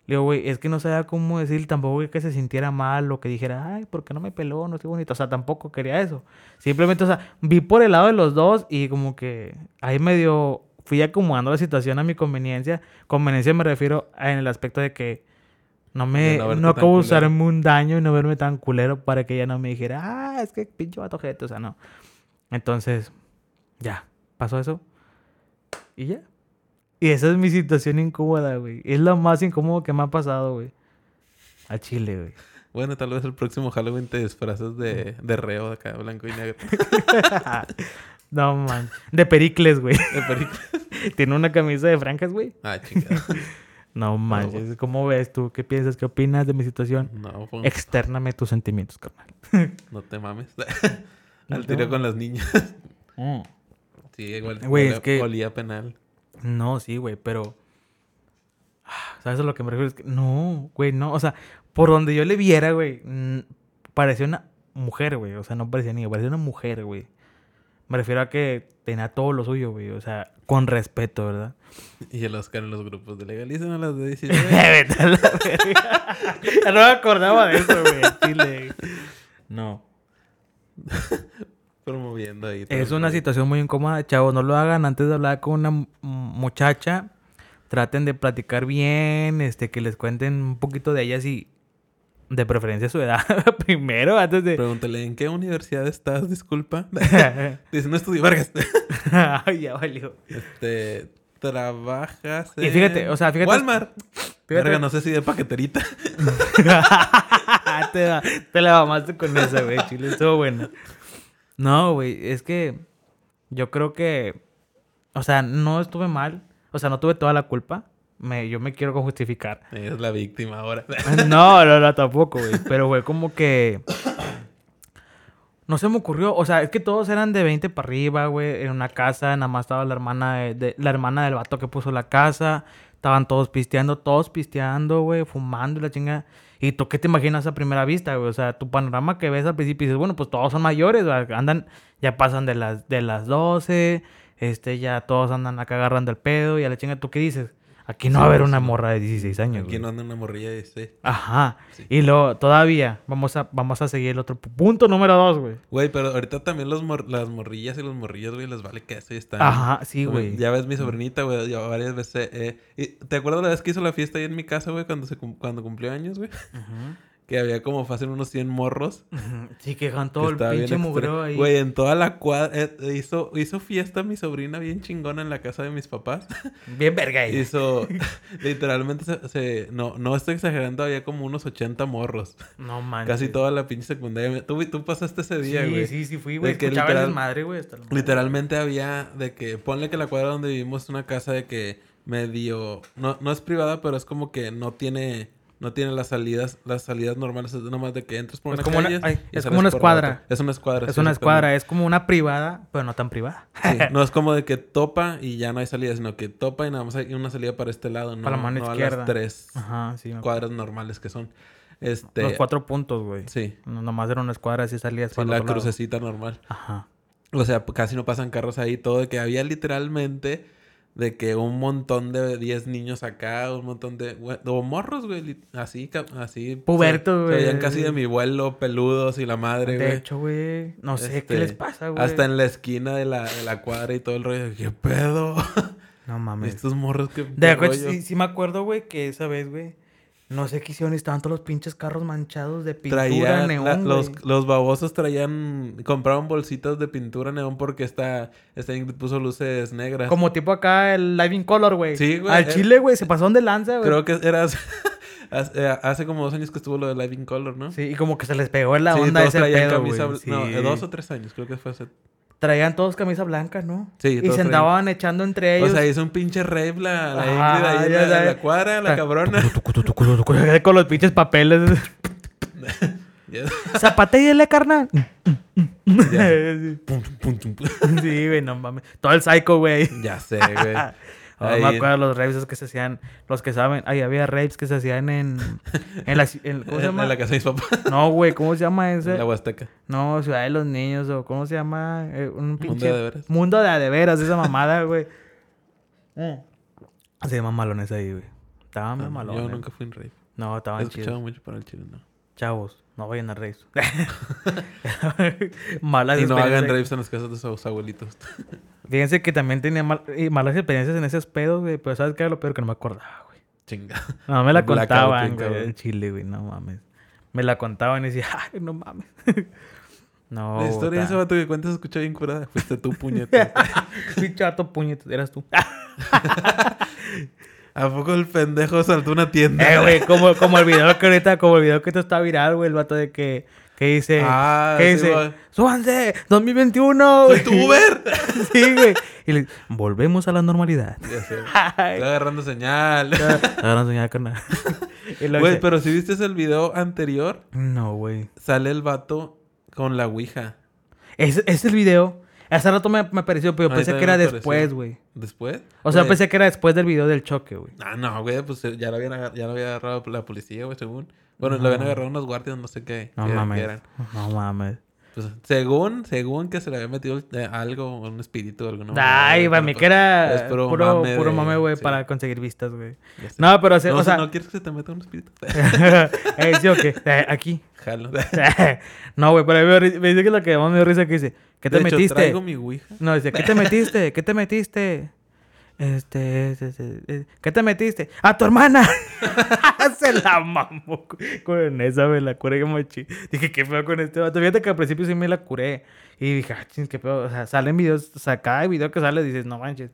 B: Le digo, güey, es que no sabía cómo decir tampoco que se sintiera mal o que dijera, ay, ¿por qué no me peló? No estoy bonito. O sea, tampoco quería eso. Simplemente, o sea, vi por el lado de los dos y como que ahí medio fui acomodando la situación a mi conveniencia. Conveniencia me refiero en el aspecto de que no me,
A: no
B: no, causarme un daño y no verme tan culero para que ella no me dijera, ah, es que pinche vato gente. O sea, no. Entonces, ya, pasó eso. Y ya. Y esa es mi situación incómoda, güey. Es lo más incómodo que me ha pasado, güey. A Chile, güey.
A: Bueno, tal vez el próximo Halloween te disfrazas de, de reo de acá, blanco y negro. <laughs>
B: no, man. De Pericles, güey.
A: De película. <laughs>
B: Tiene una camisa de franjas, güey.
A: Ah, chingada. <laughs>
B: No manches. ¿Cómo ves tú? ¿Qué piensas? ¿Qué opinas de mi situación?
A: No, pues,
B: Extername tus sentimientos, carnal. <laughs>
A: no te mames. <laughs> Al tiro con las niñas. <laughs>
B: Mm.
A: Sí, igual.
B: Güey, es que-
A: Olía penal.
B: No, sí, güey, pero... Ah, ¿Sabes a lo que me refiero? Es que no, güey, no. O sea, por donde yo le viera, güey, parecía una mujer, güey. O sea, no parecía niña, parecía una mujer, güey. Me refiero a que tenía todo lo suyo, güey. O sea, con respeto, ¿verdad?
A: Y el Oscar en los grupos de legalicen a las de <laughs> 19. <laughs>
B: Vete a la verga. Ya <laughs> no me acordaba de eso, güey. Chile. No.
A: promoviendo ahí. todo
B: Es una situación muy incómoda, chavos. No lo hagan antes de hablar con una mu- muchacha. Traten de platicar bien, este, que les cuenten un poquito de ellas y de preferencia su edad <laughs> primero, antes de...
A: Pregúntale, ¿en qué universidad estás? Disculpa. <laughs> <laughs> Dice, no estudio Vargas.
B: Ay, ya valió.
A: este, trabajas
B: Y fíjate,
A: en
B: o sea, fíjate-
A: Walmart.
B: Fíjate-
A: Verga, no sé si de paqueterita.
B: te, la- te la mamaste con esa, güey. Chile, estuvo buena. No, güey, es que yo creo que, o sea, no estuve mal. O sea, no tuve toda la culpa. Me, yo me quiero justificar.
A: Es la víctima ahora. <laughs>
B: No, no, no, tampoco, güey. Pero, güey, como que... No se me ocurrió. O sea, es que todos eran de 20 para arriba, güey. En una casa, nada más estaba la hermana de, de- la hermana del vato que puso la casa. Estaban todos pisteando, todos pisteando, güey, fumando y la chinga. ¿Y tú qué te imaginas a primera vista, güey? O sea, tu panorama que ves al principio y dices, bueno, pues todos son mayores, güey. Andan, ya pasan de las, de las 12, este, ya todos andan acá agarrando el pedo y a la chinga, ¿tú qué dices? Aquí no va a haber una morra de 16 años,
A: Aquí
B: güey.
A: no anda una morrilla de ese.
B: Ajá.
A: Sí.
B: Y luego, todavía, vamos a, vamos a seguir el otro pu- punto número dos, güey.
A: Güey, pero ahorita también los mor- las morrillas y los morrillos, güey, les vale queso y están...
B: Ajá, sí,
A: como-
B: güey.
A: Ya ves mi sobrinita, güey, yo varias veces... eh, y- ¿Te acuerdas la vez que hizo la fiesta ahí en mi casa, güey, cuando, se cuando cumplió años, güey? Que había como fácil unos 100 morros.
B: Sí, que todo el pinche mugreo ahí.
A: Güey, en toda la cuadra... eh, hizo, hizo fiesta mi sobrina bien chingona en la casa de mis papás. <laughs>
B: Bien verga ahí.
A: hizo... <laughs> literalmente se, se- No, no estoy exagerando, había como unos 80 morros.
B: No <laughs> manches.
A: Casi toda la pinche secundaria. Tú, tú pasaste ese día,
B: Sí,
A: güey.
B: sí, sí, fui, güey. Escuchaba
A: literal-
B: desmadre, güey. madre.
A: Literalmente había de que, ponle que la cuadra donde vivimos es una casa de que medio, no, no es privada, pero es como que no tiene, no tiene las salidas, las salidas normales, es nomás de que entras por
B: Es
A: una
B: como una-
A: calle
B: ay,
A: y
B: es como una escuadra.
A: Es una escuadra.
B: Es una escuadra, es como una privada, pero no tan privada.
A: Sí, <laughs> no es como de que topa y ya no hay salida, sino que topa y nada más hay una salida para este lado, no,
B: Para la mano
A: no a
B: izquierda.
A: las tres
B: Ajá, sí.
A: cuadras normales que son. Este,
B: Los cuatro puntos, güey.
A: Sí,
B: No, nomás era una escuadra así salías
A: sí, la crucecita normal.
B: Ajá.
A: O sea, casi no pasan carros ahí. Todo de que había literalmente de que un montón de 10 niños acá, un montón de... güey, O morros, güey, así, así...
B: Pubertos,
A: se- Se veían
B: güey.
A: casi de mi vuelo, peludos y la madre,
B: De
A: güey.
B: hecho, güey, no sé qué
A: Este,
B: les pasa, güey.
A: Hasta en la esquina de la, de la cuadra y todo el rollo. ¿Qué pedo?
B: No mames.
A: Estos morros que...
B: De acuerdo, sí, sí me acuerdo, güey, que esa vez, güey, no sé qué hicieron y estaban todos los pinches carros manchados de pintura
A: Traían,
B: neón,
A: la- los, los babosos traían, compraban bolsitas de pintura neón porque esta, esta puso luces negras.
B: Como tipo acá el Live in Color, güey.
A: Sí, güey,
B: Al
A: eh.
B: chile, güey, se pasaron de lanza, güey.
A: Creo que era hace, <laughs> hace- como dos años que estuvo lo de Live in Color, ¿no?
B: Sí, y como que se les pegó en la
A: Sí,
B: onda
A: todos
B: ese
A: traían
B: pedo,
A: camisa No,
B: Sí.
A: eh, dos o tres años, creo que fue hace.
B: Traían todos camisa blanca, ¿no?
A: Sí,
B: Y se
A: traían-
B: andaban echando entre ellos.
A: O sea, hizo un pinche rave la, la Ingrid ahí la, cuadra, la cabrona.
B: Con los pinches papeles. <laughs>
A: Ya.
B: Zapatéale, carnal.
A: Ya. <laughs>
B: sí, güey, no mames. Todo el psycho, güey.
A: Ya sé, güey. <laughs> Ahí-
B: me acuerdo los raves que se hacían, los que saben, ay, había raves que se hacían en, en la, en- ¿cómo se <laughs>
A: En-
B: llama?
A: En la casa de mis papás.
B: No, güey, ¿cómo se llama
A: En
B: ese?
A: la Huasteca.
B: No, Ciudad de los Niños, o ¿cómo se llama? Eh, un pinche...
A: de veras.
B: Mundo de a de veras, esa mamada, güey. Mm. Se llaman malones ahí, güey. Estaban
A: Ah,
B: malones.
A: Yo nunca fui en rave.
B: No,
A: He
B: estaban
A: escuchado
B: chidos.
A: mucho para el chile, no.
B: Chavos, no vayan a raves. <laughs> Malas
A: Y no hagan raves en las casas de sus abuelitos. <laughs>
B: Fíjense que también tenía mal- malas experiencias en esos pedos, güey. Pero ¿sabes qué era lo peor? Que no me acordaba, güey.
A: Chinga.
B: No, me la <laughs> contaban, güey. En Chile, güey. No mames. Me la contaban y decía, ay, no mames. no,
A: La historia de ese vato que cuentas escucha bien curada. Fuiste tú, puñete.
B: Pinche chato puñetas, eras tú.
A: ¿A poco el pendejo saltó una tienda?
B: eh, güey, como, como el video que ahorita, como el video que esto está viral, güey. El vato de que, que dice,
A: Ah,
B: que
A: sí,
B: dice,
A: güey.
B: ¡súbanse! ¡2021!
A: ¡Soy tu Uber! <laughs>
B: sí, güey. Y le volvemos a la normalidad.
A: Ya sé. <laughs>
B: Ay,
A: Estoy agarrando señal.
B: Carnal. <laughs>
A: Güey, pero si viste el video anterior,
B: No, güey.
A: sale el vato con la ouija.
B: Es, es el video. Hace rato me, me pareció, pero pensé que era después, güey.
A: ¿Después?
B: O sea,
A: Güey.
B: pensé que era después del video del choque, güey.
A: Ah, no, güey, pues eh, ya lo habían ya lo había agarrado la policía, güey, según. Bueno, lo habían agarrado unos guardias, no sé qué.
B: No mames. No mames.
A: Pues, según, según que se le había metido eh, algo, un espíritu o algo, ¿no?
B: Ay, para mí que era
A: es
B: puro,
A: puro
B: puro
A: mame
B: mame, güey,
A: sí.
B: para conseguir vistas, güey. No, pero, o sea,
A: No,
B: o sea
A: no quieres que se te meta un espíritu. <laughs> <laughs>
B: eh, ¿sí o qué? Eh, aquí.
A: Jalo. <laughs>
B: no, güey, pero a mí me, me dice que lo que más me dio risa que dice, ¿qué te
A: De hecho,
B: metiste?
A: traigo mi ouija.
B: No, dice, ¿qué te metiste? ¿Qué te metiste? Este, este, este, eh, ¿qué te metiste? ¡A tu hermana! <laughs> <laughs> Se la mamó con esa, me la curé como chi. Dije, ¿qué pedo con este vato? Fíjate que al principio sí me la curé. Y dije, ah, ching, qué pedo. O sea, salen videos, o sea, cada video que sale dices, no manches.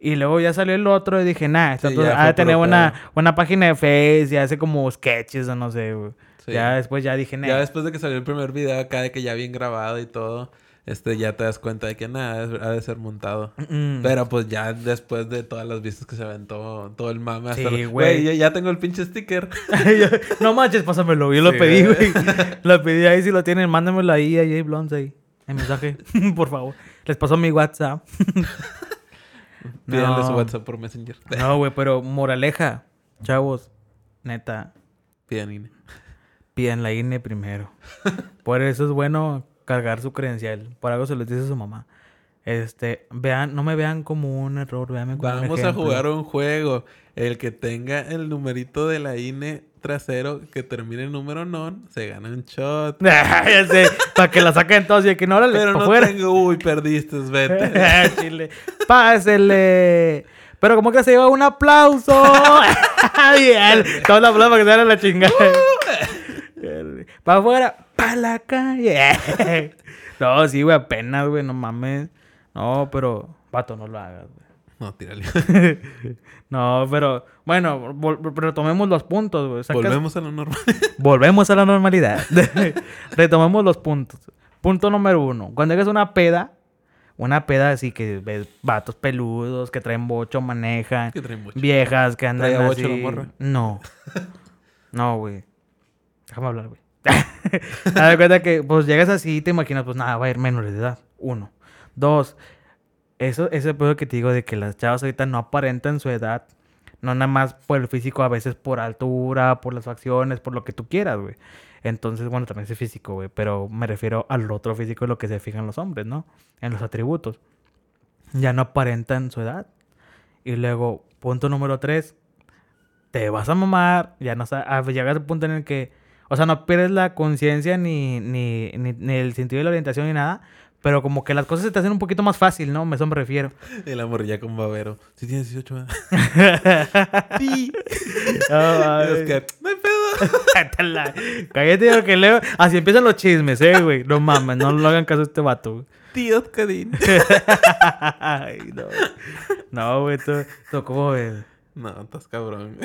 B: Y luego ya salió el otro y dije, nah, esto
A: Sí,
B: ha de tener una, una página de Face y hace como sketches o no sé, güey.
A: Sí.
B: Ya después ya dije, nah.
A: Ya después de que salió el primer video acá de que ya bien grabado y todo, este, ya te das cuenta de que nada, ha de ser montado.
B: Mm.
A: Pero pues ya después de todas las vistas que se aventó todo el mame hasta...
B: Sí, güey.
A: ya, ya tengo el pinche sticker. <laughs>
B: No manches, pásamelo. Yo lo pedí,
A: güey. <laughs>
B: Lo pedí ahí. Si lo tienen, mándamelo ahí a Jay Blondes ahí. En mensaje, <laughs> por favor. Les paso mi WhatsApp.
A: Pídanle su. WhatsApp por Messenger.
B: No, güey, pero moraleja. Chavos, neta,
A: Pidan INE.
B: pidan la INE primero. Por eso es bueno cargar su credencial. Por algo se los dice su mamá. Este, vean, no me vean como un error, veanme como un
A: Vamos a
B: ejemplo.
A: jugar un juego. El que tenga el numerito de la INE trasero que termine en número non, se gana un shot. <laughs>
B: ya sé, para que la saquen todos y de que no, órale,
A: Pero no
B: fuera.
A: tengo... Uy, perdiste, vete. <laughs>
B: Chile. Pásele. Pero como que se lleva un aplauso. <laughs> Bien. Todos los aplausos para que se la chingada. Para afuera, para la calle. <laughs> no, sí, güey, apenas, güey, no mames. No, pero, vato, no lo hagas, güey.
A: no, tírale. <laughs>
B: No, pero, bueno, retomemos los puntos, güey. Sacas-
A: Volvemos a lo normal. <laughs>
B: Volvemos a la normalidad. Retomemos los puntos. Punto número uno. Cuando hagas una peda, una peda así que ves vatos peludos que traen bocho, manejan,
A: que trae mucho.
B: viejas que andan
A: ¿Traía
B: así.
A: bocho la morra?
B: No. No, güey. Déjame hablar, güey. <laughs> De cuenta que, pues, llegas así y te imaginas, pues, nada, va a ir menores de edad. Uno. Dos. Eso, ese pedo que te digo de que las chavas ahorita no aparentan su edad. No nada más por el físico, a veces por altura, por las facciones, por lo que tú quieras, güey. Entonces, bueno, también es físico, güey. Pero me refiero al otro físico, lo que se fijan los hombres, ¿no? En los atributos. Ya no aparentan su edad. Y luego, punto número tres, te vas a mamar, ya no sabes, ah, llegas al punto en el que, o sea, no pierdes la conciencia ni, ni, ni, ni el sentido de la orientación ni nada, pero como que las cosas se te hacen un poquito más fácil, ¿no? Eso me refiero. <laughs>
A: Y la morrilla con babero. Si tienes 18 años.
B: Sí. No,
A: Y. Oscar, no hay pedo. <laughs>
B: Cátala. Cállate lo que leo. Así empiezan los chismes, eh, güey. No mames, no le hagan caso a este vato, güey.
A: Tío Oscarín. <laughs>
B: Ay, no. No, güey, tú, tú, ¿cómo ves?
A: No, estás cabrón.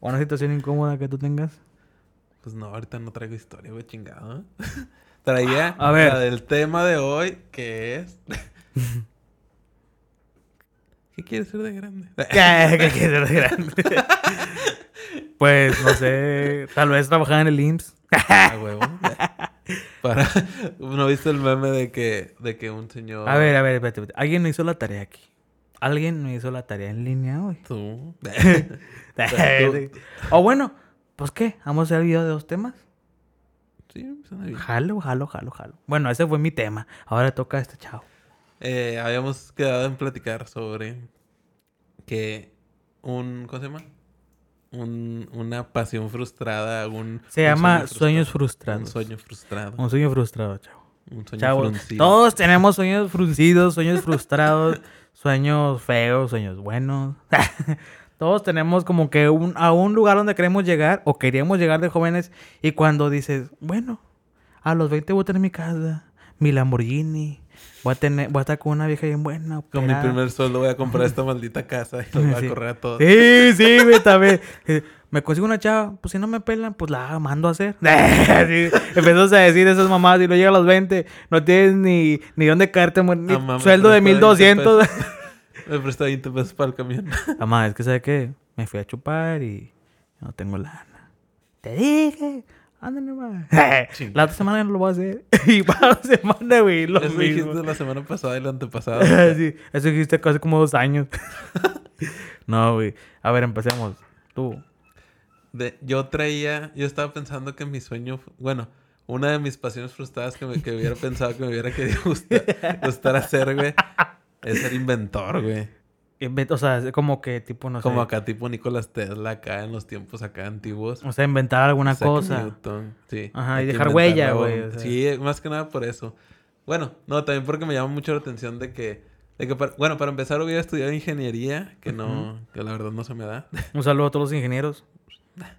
B: ¿Una situación incómoda que tú tengas?
A: Pues no, ahorita no traigo historia, güey, chingado. <laughs> Traía
B: A ver.
A: la del tema de hoy, que es... <laughs> ¿Qué quieres ser de grande? <laughs>
B: ¿Qué, qué quieres ser grande? Pues, no sé, tal vez trabajar en el IMSS.
A: Huevo. Para... ¿No viste el meme de que, de que un señor...
B: A ver, a ver, espérate, espérate. Alguien no hizo la tarea aquí. Alguien no hizo la tarea en línea hoy.
A: Tú.
B: o bueno, pues qué, vamos a hacer video de dos temas.
A: sí, suena bien.
B: Jalo, jalo, jalo, jalo. Bueno, ese fue mi tema. Ahora toca este chavo.
A: Eh, habíamos quedado en platicar sobre que un... ¿Cómo se llama? Un, una pasión frustrada, un...
B: Se
A: un
B: llama
A: sueño
B: sueños
A: frustrado.
B: frustrados.
A: Un sueño frustrado.
B: Un sueño frustrado, chavo.
A: Un sueño
B: Chavo,
A: fruncido.
B: todos tenemos sueños fruncidos, sueños frustrados, <laughs> sueños feos, sueños buenos. <laughs> todos tenemos como que un, a un lugar donde queremos llegar o queríamos llegar de jóvenes y cuando dices, bueno, a los 20 voy a tener mi casa, mi Lamborghini, voy a tener, voy a estar con una vieja bien buena.
A: Con mi
B: operada".
A: primer sueldo voy a comprar esta <laughs> maldita casa y los voy a correr a todos.
B: Sí, sí, güey, también. Me consigo una chava, pues si no me pelan, pues la mando a hacer. <laughs> Sí, Empezamos a decir esas mamadas y no llega a los 20, no tienes ni, ni dónde caerte, ni
A: Ah,
B: sueldo de
A: presta 20
B: 1200.
A: Me presta 20 pesos para el camión.
B: Mamá, es que ¿sabes qué? Me fui a chupar y no tengo lana. Te dije, ándale, más. La otra semana no lo voy a hacer. <laughs> y para la semana, güey, lo
A: Eso
B: mismo.
A: dijiste la semana pasada y la antepasada. <laughs>
B: sí, eso dijiste hace como dos años. <laughs> no, güey. A ver, empecemos. Tú.
A: De- yo traía, yo estaba pensando que mi sueño, bueno, una de mis pasiones frustradas que, me, que hubiera pensado que me hubiera querido gustar, gustar hacer, güey, es ser inventor, güey.
B: Invent- O sea, es como que tipo, no
A: Como
B: sé.
A: acá, tipo Nicolás Tesla, acá en los tiempos acá antiguos.
B: O sea, inventar alguna
A: Isaac
B: cosa.
A: Newton, sí.
B: Ajá,
A: Hay
B: y dejar huella,
A: la
B: güey,
A: bomba.
B: o sea.
A: Sí, más que nada por eso. Bueno, no, también porque me llama mucho la atención de que, de que para- bueno, para empezar hubiera estudiado ingeniería, que no, que la verdad no se me da.
B: Un saludo a todos los ingenieros.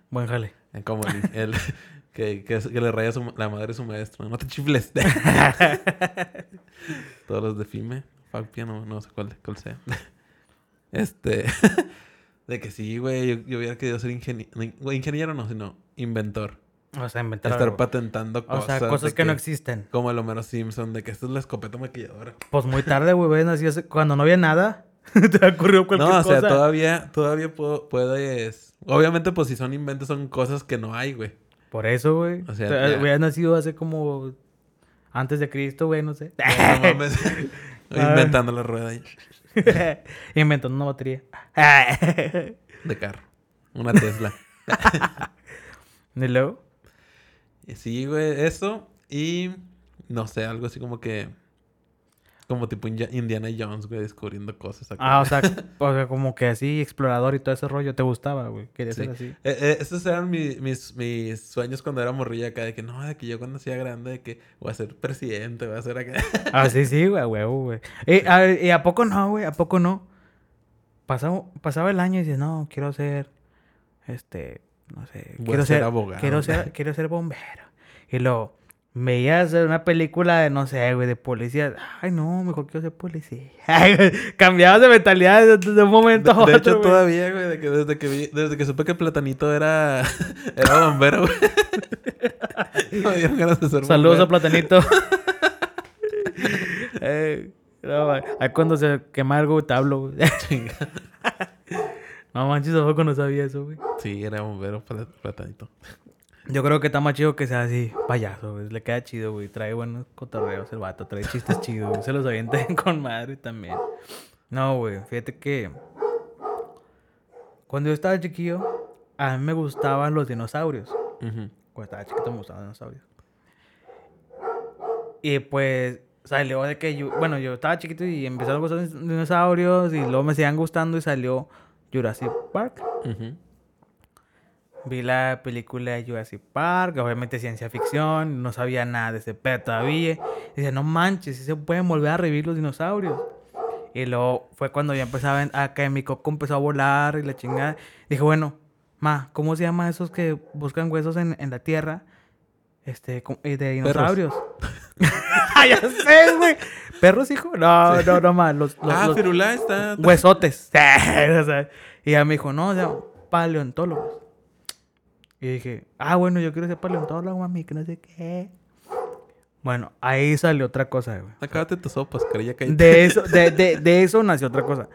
B: Buen jale.
A: Como el, el- <laughs> que, que, que le raya su- la madre a su maestro. No te chifles. <laughs> Todos los de FIME. Falpia, no, no sé cuál, cuál sea. <laughs> Este. <laughs> de que sí, güey. Yo, yo hubiera querido ser ingeniero. Ingeniero no, sino inventor.
B: O sea, inventar
A: Estar
B: algo.
A: patentando
B: O
A: cosas.
B: sea, cosas que, no existen.
A: Como el Homero Simpson, de que esta es la escopeta maquilladora.
B: Pues muy tarde, güey. cuando no había nada. <laughs> Te ocurrió cualquier
A: No, o sea,
B: cosa.
A: todavía, todavía puedo, puedes. Obviamente, pues si son inventos, son cosas que no hay, güey.
B: Por eso, güey.
A: O sea,
B: O sea,
A: ya.
B: nacido hace como... Antes de Cristo, güey, no sé.
A: No mames. Inventando la rueda ahí <laughs>
B: Inventando una batería. <laughs>
A: de carro. Una Tesla. <laughs>
B: ¿Y luego?
A: Sí, güey, eso. Y no sé, algo así como que. Como tipo India- Indiana Jones, güey, descubriendo cosas acá.
B: Ah, o sea, <laughs> o sea, como que así, explorador y todo ese rollo, ¿te gustaba, güey? Quería
A: Sí.
B: ser así.
A: Eh, eh, esos eran mi- mis, mis sueños cuando era morrilla acá, de que no, de que yo cuando sea grande, de que voy a ser presidente, voy a ser acá. <laughs>
B: Ah, sí, sí, güey, huevo, güey. Y a, ver, ¿y a poco no, güey? ¿A poco no? Pasaba, pasaba el año y dices, no, quiero ser, este, no sé,
A: Voy
B: quiero
A: ser
B: ser,
A: abogado.
B: Quiero ser, quiero ser bombero. Y luego, veías una película de, no sé, güey, de policía. Ay, no, mejor quiero ser policía. <laughs> Ay, güey, cambiabas de mentalidad de, de un momento
A: De,
B: a
A: de
B: otro,
A: hecho,
B: güey.
A: todavía, güey, de que desde que vi, desde que supe que Platanito era, <laughs> era bombero, güey. <laughs> no dieron ganas de ser
B: Saludos a. Platanito. Eh, no, ahí cuando se quema algo, te hablo, güey. No manches, a poco no sabía eso, güey.
A: Sí, era bombero, Pla- Platanito.
B: Yo creo que está más chido que sea así, payaso, güey. Le queda chido, güey. Trae buenos cotorreos el vato, trae chistes chidos, güey. Se los avienta <laughs> con madre también. No, güey, fíjate que cuando yo estaba chiquillo, a mí me gustaban los dinosaurios. Cuando estaba chiquito me gustaban los dinosaurios. Y pues salió de que yo, bueno, yo estaba chiquito y empezaron a gustar los dinosaurios y luego me seguían gustando y salió Jurassic Park. Vi la película de Jurassic Park, obviamente ciencia ficción, no sabía nada de ese pedo todavía. Decía, no manches, si se pueden volver a revivir los dinosaurios. Y luego fue cuando ya empezaba a que mi coco empezó a volar y la chingada. Dije, bueno, ma, ¿cómo se llama esos que buscan huesos en, en la tierra? Este, eh, de dinosaurios. <laughs> <laughs> ya sé, güey. ¿Perros, hijo? No, no, no, ma. Los, los,
A: ah,
B: los
A: Firulá está...
B: huesotes. <laughs> Y ya me dijo, no, o sea, paleontólogos. Y dije, ah, bueno, yo quiero ser paleontólogo, mami, que no sé qué. Bueno, ahí salió otra cosa, güey.
A: Acábate tus sopas, creía que...
B: De eso, de, de, de eso nació otra cosa.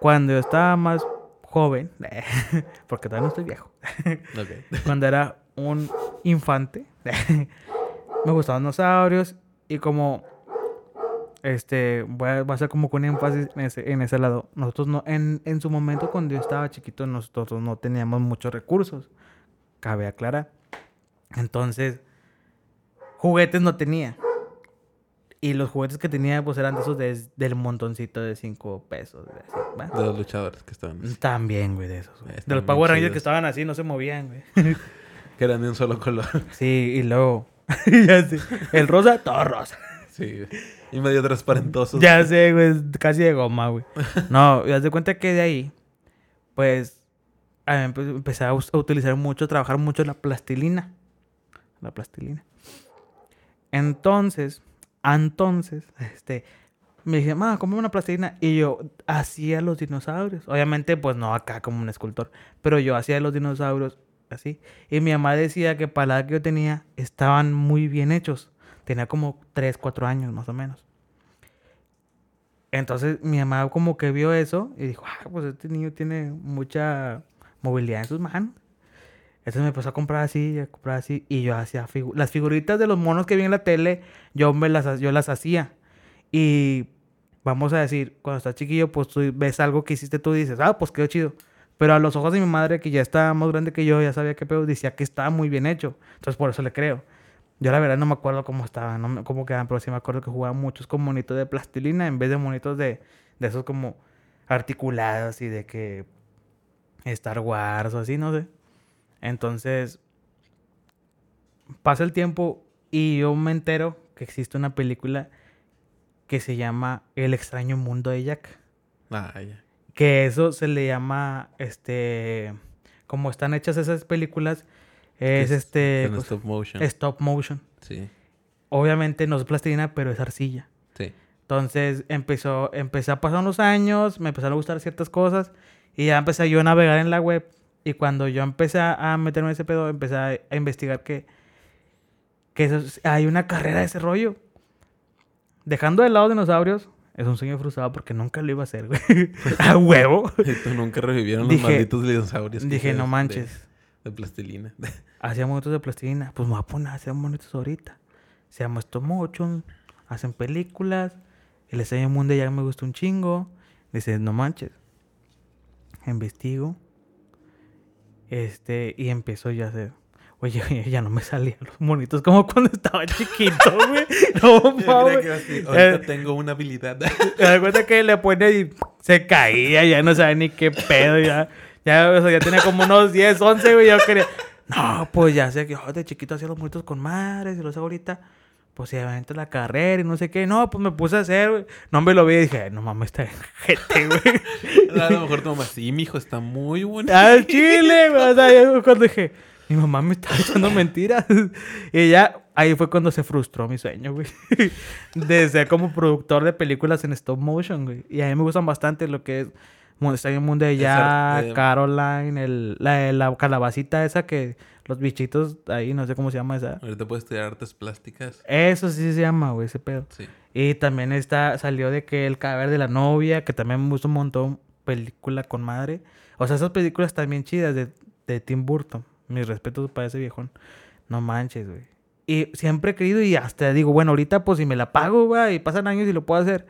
B: Cuando yo estaba más joven, <laughs> porque todavía no estoy viejo, <laughs>
A: Ok.
B: cuando era un infante, <laughs> me gustaban los dinosaurios y como, este, voy a, voy a hacer como con énfasis en ese, en ese lado. Nosotros no, en, en su momento cuando yo estaba chiquito, nosotros no teníamos muchos recursos, cabe aclarar. Entonces, juguetes no tenía. Y los juguetes que tenía, pues eran de esos de- del montoncito de 5 pesos. de así,
A: los luchadores que estaban...
B: También, güey, de esos. güey. De los Power Rangers
A: chidos.
B: que estaban así, no se movían, güey. <laughs>
A: Que eran de un solo color.
B: Sí, y luego. <laughs> ya sé. El rosa, todo rosa.
A: sí. güey. Y medio transparentosos.
B: Ya sé, güey. Casi de goma, güey. No, y haz de cuenta que de ahí, pues. Empecé a utilizar mucho, a trabajar mucho la plastilina. La plastilina. Entonces, entonces, este. Me dije, ma, come una plastilina. Y yo hacía los dinosaurios. Obviamente, pues no acá como un escultor. Pero yo hacía los dinosaurios así. Y mi mamá decía que para la edad que yo tenía, estaban muy bien hechos. Tenía como 3, 4 años más o menos. Entonces mi mamá como que vio eso y dijo, ah, pues este niño tiene mucha movilidad en sus manos. Entonces me empezó a comprar así, a comprar así. Y yo hacía figu- las figuritas de los monos que vi en la tele, yo, me las, yo las hacía. Y vamos a decir, cuando estás chiquillo, pues tú ves algo que hiciste tú dices, ah, pues quedó chido. Pero a los ojos de mi madre, que ya está más grande que yo, ya sabía qué pedo, decía que estaba muy bien hecho. Entonces por eso le creo. Yo la verdad no me acuerdo cómo estaban, no me- cómo quedaban, pero sí me acuerdo que jugaban muchos con monitos de plastilina en vez de monitos de, de esos como articulados y de que Star Wars o así, no sé. Entonces, pasa el tiempo y yo me entero que existe una película que se llama El extraño mundo de Jack.
A: Ah, ya.
B: Que eso se le llama, este, como están hechas esas películas, es, este, pues,
A: stop motion.
B: stop motion.
A: Sí.
B: Obviamente no es plastilina, pero es arcilla.
A: Sí.
B: Entonces empezó, empecé a pasar los años, me empezaron a gustar ciertas cosas y ya empecé yo a navegar en la web. Y cuando yo empecé a meterme en ese pedo, empecé a, a investigar que, que eso hay una carrera de ese rollo. Dejando de lado dinosaurios, es un sueño frustrado porque nunca lo iba a hacer, güey. <laughs> a huevo. <laughs>
A: Tú nunca revivieron los
B: Dije-
A: malditos dinosaurios.
B: Dije, no manches.
A: De, plastilina. <laughs>
B: Hacía monitos de plastilina. Pues me voy a poner a hacer monitos ahorita. Se llama stop motion. Hacen películas. El extraño mundo ya me gusta un chingo. Dice, no manches. Investigo. Este, y empezó ya a hacer. Oye, <laughs> ya no me salían los monitos como cuando estaba chiquito, <laughs> güey. No, mames.
A: Ahorita
B: Eh,
A: tengo una habilidad. <laughs>
B: Te das cuenta que le pone y se caía, ya no sabía ni qué pedo, ya. Ya, o sea, ya tenía como unos 10, 11, güey. Yo quería. No, pues ya sé que yo de chiquito hacía los monitos con madres y los hago ahorita. Pues aventa la carrera y no sé qué. No, pues me puse a hacer, güey. No me lo vi y dije, "Ay, no mames, está en gente, güey. <laughs>
A: a lo mejor tu mamá, sí, mijo, está muy bonito.
B: Al <laughs> chile, güey. O sea, yo cuando dije, mi mamá me está echando mentiras. <laughs> Y ya, ahí fue cuando se frustró mi sueño, güey. De ser como productor de películas en stop motion, güey. Y a mí me gustan bastante lo que es Está en el mundo de ya,
A: eh,
B: Caroline, el, la, la calabacita esa que los bichitos ahí, no sé cómo se llama esa.
A: Ahorita puedes estudiar artes plásticas.
B: Eso sí se llama, güey, ese pedo.
A: Sí.
B: Y también está, salió de que el cadáver de la novia, que también me gustó un montón, película con madre. O sea, esas películas también chidas de, de Tim Burton. Mis respetos para ese viejón. No manches, güey. Y siempre he querido y hasta digo, bueno, ahorita pues si me la pago, güey, y pasan años y lo puedo hacer.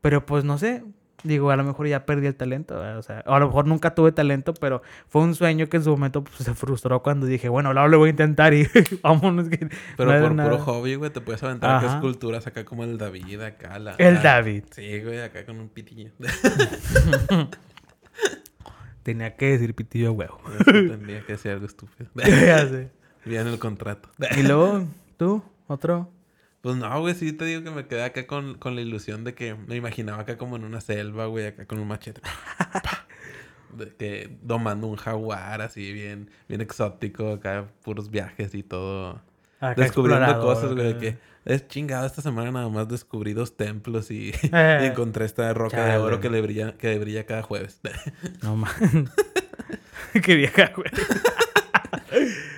B: Pero pues no sé, digo, a lo mejor ya perdí el talento, ¿verdad? o sea, o a lo mejor nunca tuve talento, pero fue un sueño que en su momento pues, se frustró cuando dije, bueno, ahora lo voy a intentar y <laughs> vámonos. Que
A: Pero
B: no
A: por
B: nada.
A: puro hobby, güey, te puedes aventar
B: Ajá.
A: esculturas acá como el David, acá la...
B: El
A: la-
B: David.
A: Sí, güey, acá con un pitillo. <laughs>
B: Tenía que decir pitillo huevo.
A: Tendría que ser algo estúpido. <laughs>
B: ya sé.
A: Bien el contrato.
B: Y luego, tú, otro.
A: Pues no, güey, sí te digo que me quedé acá con, con la ilusión de que me imaginaba acá como en una selva, güey, acá con un machete. De que domando un jaguar así bien, bien exótico, acá puros viajes y todo.
B: Acá
A: Descubriendo cosas, güey,
B: acá.
A: que es chingado esta semana nada más descubrí dos templos y,
B: Eh,
A: y encontré esta roca de oro que le brilla, que le brilla cada jueves.
B: No man. Qué vieja, güey.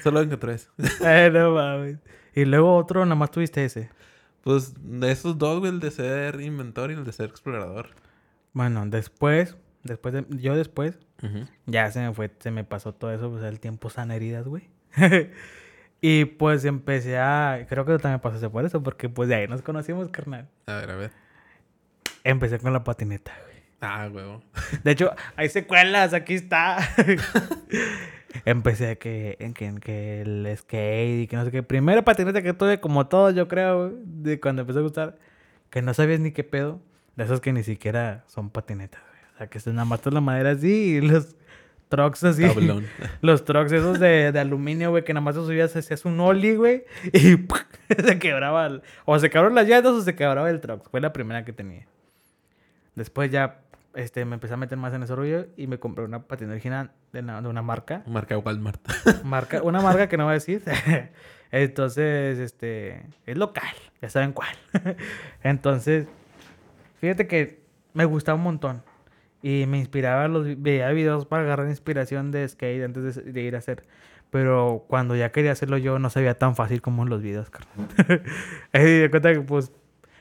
A: Solo encontré eso.
B: Eh, no mames. Y luego otro, nada más tuviste ese.
A: Pues de esos dos, güey, el de ser inventor y el de ser explorador.
B: Bueno, después, después de, yo después, ya se me fue, se me pasó todo eso, pues el tiempo sana heridas, güey. <laughs> y pues empecé a, creo que también pasaste por eso, porque pues de ahí nos conocimos, carnal.
A: A ver, a ver.
B: Empecé con la patineta, güey.
A: Ah, huevo.
B: De hecho, hay secuelas, aquí está. <laughs> Empecé que, en que, en que el skate y que no sé qué. Primera patineta que tuve, como todo, yo creo, de cuando empezó a gustar, que no sabías ni qué pedo. De esos que ni siquiera son patinetas, güey. O sea, que se nada más la madera así y los trucks así.
A: Tablón. <laughs>
B: Los trucks esos de, de aluminio, güey, que nada más te subías, hacías un ollie, güey, y <laughs> se quebraba. el- o se quebraron las llantas o se quebraba el truck. Fue la primera que tenía. Después ya este, me empecé a meter más en ese rollo y me compré una patineta original de una, de una marca.
A: Marca Walmart. <laughs>
B: marca. Una marca que no voy a decir. <laughs> Entonces, este, es local. Ya saben cuál. <laughs> Entonces, fíjate que me gustaba un montón. Y me inspiraba, los, veía videos para agarrar inspiración de skate antes de, de ir a hacer. Pero cuando ya quería hacerlo yo, no sabía tan fácil como en los videos, carnal. y de cuenta que, pues,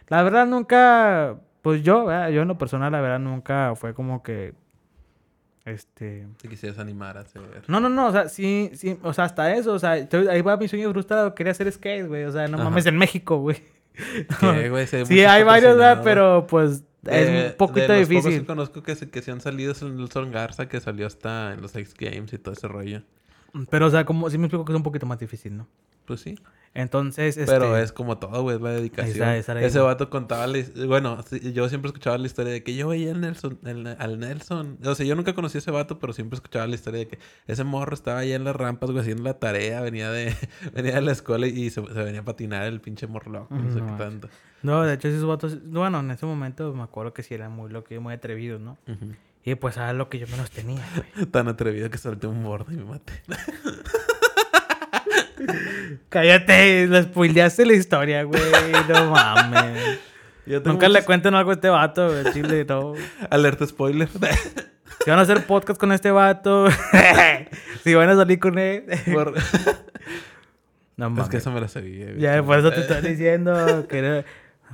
B: la verdad nunca, pues yo, ¿verdad? yo en lo personal, la verdad nunca fue como que, este...
A: Si quisieras animar a hacer.
B: No, no, no, o sea, sí, sí, o sea, hasta eso, o sea, ahí va mi sueño frustrado, quería hacer skate, güey, o sea, no
A: Ajá.
B: mames, en México, güey. <laughs>
A: ¿Qué, güey?
B: Sí, hay varios, ¿verdad? Pero pues
A: De-
B: es un poquito
A: de los pocos
B: difícil.
A: que conozco que se, que se han salido es el Nelson Garza, que salió hasta en los X Games y todo ese rollo.
B: Pero, o sea, como sí me explico que es un poquito más difícil, ¿no?
A: Pues sí.
B: Entonces, este...
A: Pero es como todo, güey, es la dedicación.
B: Esa- esa
A: Ese vato contaba la Bueno, yo siempre escuchaba la historia de que yo veía al Nelson, el- al Nelson. O sea, yo nunca conocí a ese vato, pero siempre escuchaba la historia de que ese morro estaba allá en las rampas, güey, haciendo la tarea. Venía de, <laughs> venía de la escuela y se, se venía a patinar el pinche morro loco. No sé qué tanto.
B: No, de hecho, esos vatos... Bueno, en ese momento me acuerdo que sí eran muy locos y muy atrevidos, ¿no? Y pues era lo que yo menos tenía, güey. <laughs>
A: Tan atrevido que solté un mordo y me maté. <laughs>
B: Cállate, le spoileaste la historia, güey. No mames. Nunca le
A: muchos-
B: cuenten algo a este vato, güey. Chile, no.
A: Alerta spoiler. <laughs>
B: Si van a hacer podcast con este vato, <laughs> si van a salir con él,
A: Por- <laughs>
B: no
A: Es
B: mames.
A: que eso me lo sabía.
B: Ya, por eso te estoy diciendo que era-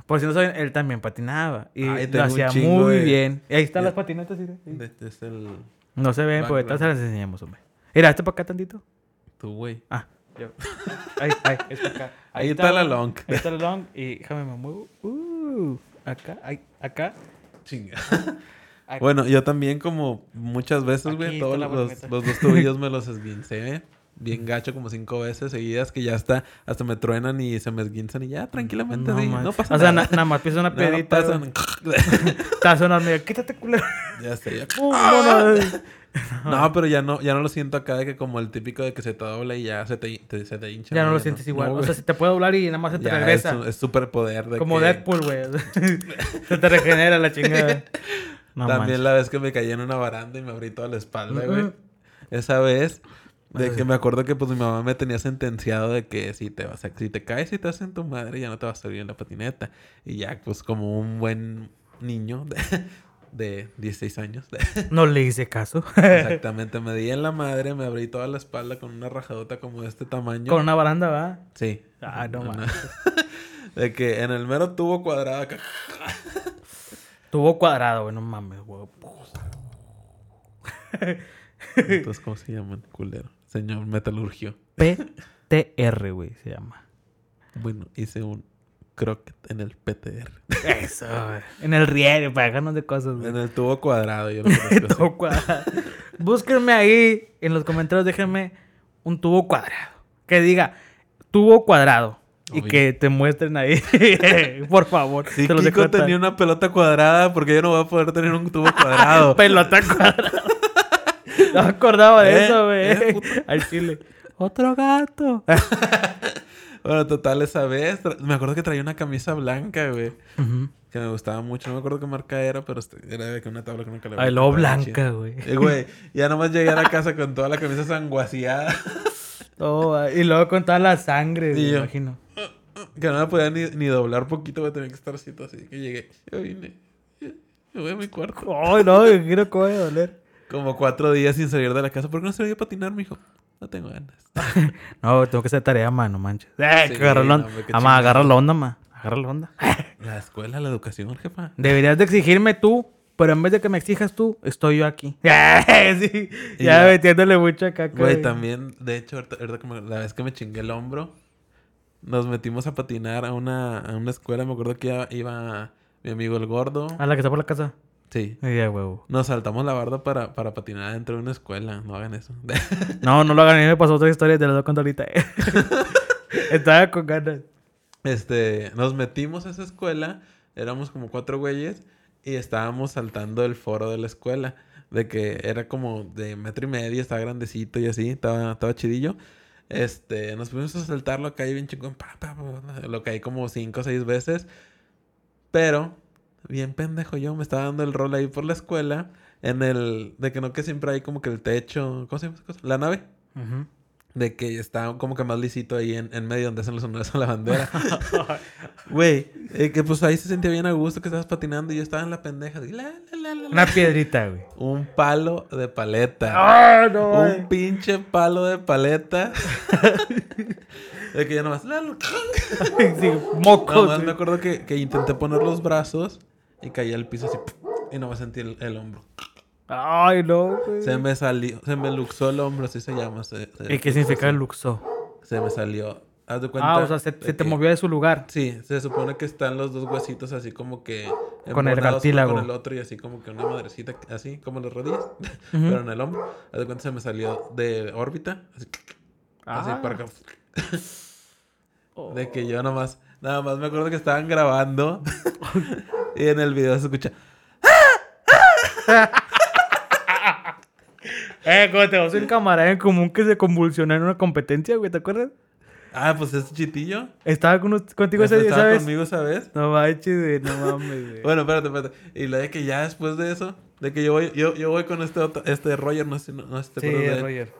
B: Por si no saben, él también patinaba. Y
A: Ay,
B: lo hacía
A: chingo
B: muy bien. Y ahí están
A: Ya.
B: las patinetas, sí,
A: Este es el...
B: No se ven, pues ahorita se las enseñamos, hombre. Mira, este para acá tantito.
A: Tu güey.
B: Ah, yo. Ahí, ahí, es acá. <laughs>
A: Ahí está la long.
B: Ahí está la long. Y déjame me muevo. Uh, acá, ahí, acá.
A: Chinga. <laughs> Bueno, yo también como muchas veces, güey,
B: está
A: todos los, los dos tobillos me los esguincé. Bien gacho, como cinco veces seguidas, que ya está, hasta me truenan y se me esguinzan y ya, tranquilamente,
B: No
A: sí, no pasa
B: O sea,
A: nada.
B: na- nada más piensa una
A: No
B: pedita.
A: pasa
B: güey.
A: nada.
B: Te hace una hormiga. Quítate, culero.
A: ya está, ya.
B: Uh, no, no.
A: No, pero ya no, ya no lo siento acá de que como el típico de que se te dobla y ya se te, te- se te hincha.
B: Ya no lo sientes igual.
A: No,
B: o sea, se te puede doblar y nada más se te
A: Ya,
B: regresa.
A: Es, es superpoder de
B: Como
A: que-
B: Deadpool, güey. <laughs> se te regenera la chingada. <laughs> No
A: También
B: manches.
A: la vez que me caí en una baranda y me abrí toda la espalda, güey.
B: Ujú.
A: Esa vez, de
B: Ay.
A: que me acuerdo que pues mi mamá me tenía sentenciado de que si te vas a, si te caes y te hacen tu madre, ya no te vas a salir en la patineta. Y ya, pues como un buen niño de, <laughs> de 16 años. <laughs>
B: No le hice caso.
A: Exactamente, me di en la madre, me abrí toda la espalda con una rajadota como de este tamaño.
B: Con una baranda, ¿va?
A: Sí.
B: Ah, no
A: Una-
B: mames. <laughs>
A: De que en el mero tubo cuadrado acá.
B: Tuvo cuadrado, güey. No mames, güey.
A: Entonces, ¿cómo se llaman? Culero. Señor metalurgio.
B: PTR, güey, se llama.
A: Bueno, hice un croquet en el PTR.
B: Eso, güey. En el riego, para dejarnos de cosas, güey.
A: En el tubo cuadrado, yo lo conozco. <laughs>
B: Tubo cuadrado. Búsquenme ahí en los comentarios, déjenme un tubo cuadrado. Que diga tubo cuadrado. Y que te muestren ahí. <laughs> Por favor.
A: Si
B: dejo
A: Kiko tenía una pelota cuadrada, porque yo no voy a poder tener un tubo cuadrado. <laughs>
B: Pelota cuadrada. No me acordaba de
A: Eh,
B: eso,
A: eh,
B: güey.
A: puto.
B: Al chile. Otro gato. <laughs>
A: bueno, total, esa vez. Me acuerdo que traía una camisa blanca, güey. Que me gustaba mucho. No me acuerdo qué marca era, pero este- era de una tabla con una calabria.
B: Ay,
A: Estaba
B: blanca, güey.
A: Y, güey, ya nomás llegué a la casa con toda la camisa sanguaseada. <laughs>
B: Oh, y luego con toda la sangre, me imagino.
A: que no me podía ni, ni doblar poquito, güey. Tenía que estar así, así. Que llegué. Yo vine. Me voy a mi cuarto.
B: Ay, no, yo quiero que voy a doler.
A: Como cuatro días sin salir de la casa. ¿Por qué no se veía patinar, mijo? No tengo ganas. <laughs>
B: No, tengo que hacer tarea, mano, manches. Eh,
A: Sí,
B: que agarrar la onda. Ama,
A: chingado.
B: agarra la onda, ma. Agarra la onda. <laughs>
A: La escuela, la educación, jefa.
B: Deberías de exigirme tú, pero en vez de que me exijas tú, estoy yo aquí. <laughs> sí,
A: Y
B: ya metiéndole mucha caca.
A: Güey, también, de hecho, ahorita, ahorita como la vez que me chingué el hombro, nos metimos a patinar a una, a una escuela. Me acuerdo que iba, iba mi amigo el gordo.
B: A la que está por la casa.
A: Sí.
B: Ay, ya, huevo.
A: Nos saltamos la barda para, para patinar dentro de una escuela. No hagan eso. <laughs>
B: No, no lo hagan. A mí me pasó otra historia, te la doy cuenta ahorita. <laughs> Estaba con ganas.
A: este, nos metimos a esa escuela. Éramos como cuatro güeyes. Y estábamos saltando el foro de la escuela. De que era como de metro y medio, estaba grandecito y así. Estaba, estaba chidillo. Este, nos fuimos a saltarlo, caí bien chingón. pa, pa, pa, Lo caí como cinco o seis veces. Pero, bien pendejo yo, me estaba dando el rol ahí por la escuela. En el, de que no que siempre hay como que el techo, ¿cómo se llama esa cosa? La nave. De que está como que más lisito ahí en, en medio donde hacen los honores a la bandera. <laughs> Güey, eh, que pues ahí se sentía bien a gusto que estabas patinando y yo estaba en la pendeja. de la.
B: Una piedrita, güey.
A: Un palo de paleta. <laughs>
B: ¡Ah, no!
A: Un pinche palo de paleta. <laughs> de que yo nomás...
B: sí, mocos.
A: Nomás me acuerdo que, que intenté poner los brazos y caí al piso así. Y nomás sentí el, el hombro.
B: Ay, no, güey.
A: Se me salió, se me luxó el hombro, así se llama. Se, se-
B: ¿Y qué significa el luxo?
A: Se me salió. Haz de cuenta.
B: Ah, o sea, se, se te
A: que-
B: movió de su lugar.
A: Sí, se supone que están los dos huesitos así como que...
B: Con el cartílago.
A: Con el otro y así como que una madrecita así como las rodillas. <laughs> Pero en el hombro. Haz de cuenta se me salió de órbita. Así, así
B: Ah.
A: para acá.
B: Oh. <laughs>
A: De que yo nada más... Nada más me acuerdo que estaban grabando. <laughs> y en el video se escucha...
B: Eh, como te vas un camarada en común que se convulsionó en una competencia, güey, ¿te acuerdas?
A: Ah, pues es chitillo.
B: Estaba con contigo ese
A: Este
B: día,
A: estaba
B: ¿sabes?
A: conmigo esa vez.
B: No manches, güey, no mames, güey.
A: Bueno, espérate, espérate. Y la de que ya después de eso, de que yo voy, yo, yo voy con este otro, este Roger, no sé, no, no sé si te
B: sí,
A: acuerdas él.
B: Roger.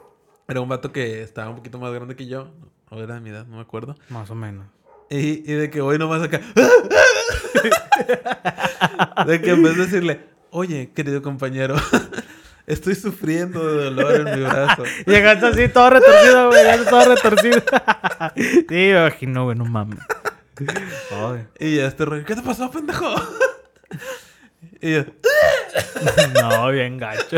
A: Era un vato que estaba un poquito más grande que yo. O era de mi edad, no me acuerdo.
B: Más o menos.
A: Y, y de que voy nomás acá. <laughs> de que en vez de decirle, oye, querido compañero, <laughs> estoy sufriendo de dolor en mi brazo. <laughs>
B: Llegaste así todo retorcido, güey. Llegaste todo retorcido. sí, me imagino, güey, no mames.
A: Y ya este Roger, ¿qué te pasó, pendejo? y yo,
B: No, bien gacho.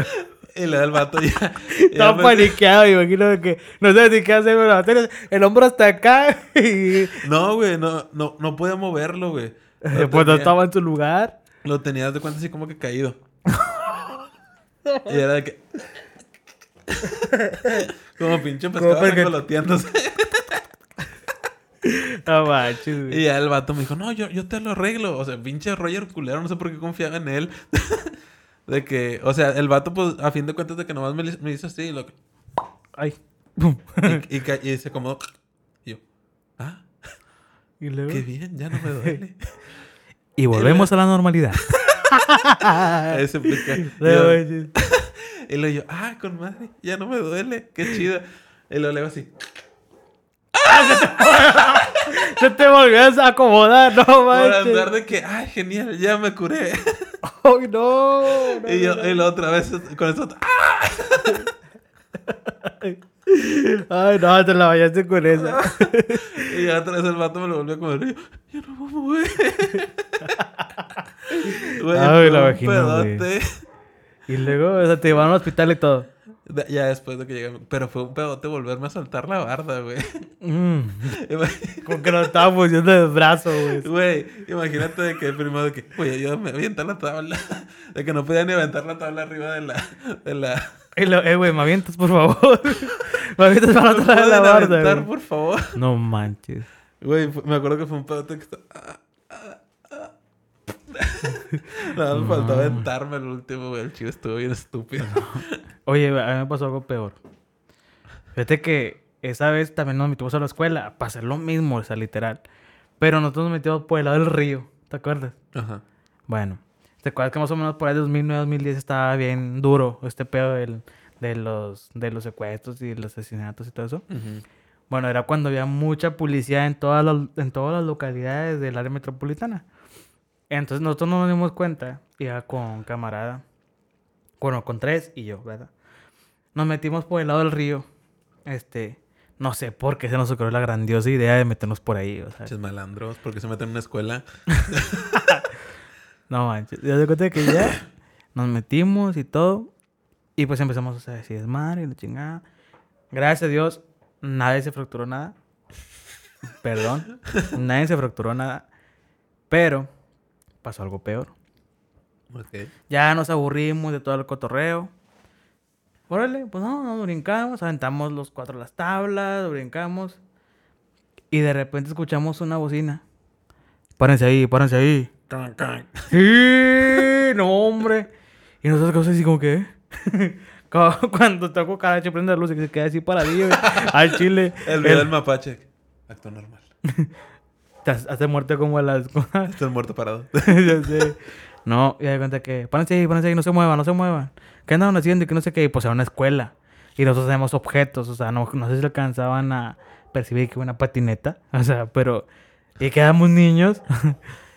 B: <laughs>
A: y le da el vato ya. <laughs>
B: Estaba paniqueado, me imagino que no sé ni qué hacer, pero el hombro hasta acá <laughs> y
A: No, güey, no, no, no podía moverlo, güey. Lo
B: pues no estaba en su lugar.
A: Lo tenías de cuenta así como que caído. y era de que. como pinche pescado revoloteándose.
B: No manches, güey.
A: Y ya el vato me dijo, no, yo, yo te lo arreglo. O sea, pinche Roger culero, no sé por qué confiaba en él. De que, o sea, el vato, pues, a fin de cuentas, de que nomás me, me hizo así. y Lo,
B: Ay. Pum.
A: y, <laughs> y, ca- y se acomodó. Y yo, ah,
B: Y luego.
A: qué bien, ya no me <laughs> duele.
B: Y volvemos a la normalidad. <laughs>
A: Yo-
B: manches.
A: y luego yo, ah, con madre, ya no me duele. Qué chido. Y luego le hago así.
B: Se te volvió a acomodar, no
A: Por
B: manches.
A: andar de que, ay, genial, ya me curé.
B: Ay, no. no,
A: y yo,
B: no,
A: y la otra vez con eso, ¡ah!
B: Ay, no, te la vayaste con esa. <laughs>
A: Y ya otra vez el vato me lo volvió a comer. Y yo, yo no puedo <laughs> mover.
B: Ay, la vagina. Y luego, o sea, te llevaron al hospital y todo.
A: De- Ya después de que llegué. Pero fue un pedote volverme a saltar la barda, güey.
B: Mm, <laughs> como que no estaba funcionando el brazo, güey.
A: Güey, imagínate de que primero de que, güey, ayúdame a aventar la tabla. De que no podía ni aventar la tabla arriba de la. De la...
B: Lo- Eh, güey, me avientas, por favor. <laughs> me avientas para
A: ¿No
B: atrás de la barda,
A: aventar,
B: güey.
A: por favor?
B: No manches.
A: Güey, me acuerdo que fue un pedote que estaba. <laughs> Nada, me faltó aventarme el último, güey. El chico estuvo bien estúpido. <laughs>
B: Oye, a mí me pasó algo peor. Fíjate que esa vez también nos metimos a la escuela para hacer lo mismo, o sea, literal. Pero nosotros nos metimos por el lado del río, ¿te acuerdas?
A: Ajá.
B: Bueno, ¿te acuerdas que más o menos por ahí 2009, 2010 estaba bien duro este pedo del- de, los, de los secuestros y los asesinatos y todo eso?
A: Ujú.
B: Bueno, era cuando había mucha policía en todas las, en todas las localidades del área metropolitana. Entonces nosotros no nos dimos cuenta, iba con camarada, bueno, con tres y yo, ¿verdad? Nos metimos por el lado del río, este, no sé por qué se nos ocurrió la grandiosa idea de meternos por ahí, o sea,
A: malandros, porque se meten en una escuela. <laughs>
B: no manches, ya se cuenta que ya nos metimos y todo, y pues empezamos a decir desmadre y la chingada. Gracias a Dios, nadie se fracturó nada. Perdón, nadie se fracturó nada, pero pasó algo peor.
A: Ok.
B: Ya nos aburrimos de todo el cotorreo. Órale, pues no, nos brincamos, aventamos los cuatro las tablas, brincamos. Y de repente escuchamos una bocina. Párense ahí, párense ahí.
A: Can, can.
B: Sí, no, hombre. Y nosotros cosas así como que. <laughs> Como Cuando toco vez prende la luz y se queda así paradillo güey, al chile.
A: El video
B: El-
A: del mapache. Acto normal. <laughs>
B: te hace muerte como las. <laughs>
A: Está el muerto parado. <laughs>
B: ya sé. No, y de cuenta que, párense ahí, párense ahí, no se muevan, no se muevan. ¿Qué andaban haciendo? Y que no sé qué. Y pues era una escuela. Y nosotros tenemos objetos, o sea, no, no sé si alcanzaban a percibir que una patineta. <laughs> O sea, pero. Y quedamos niños.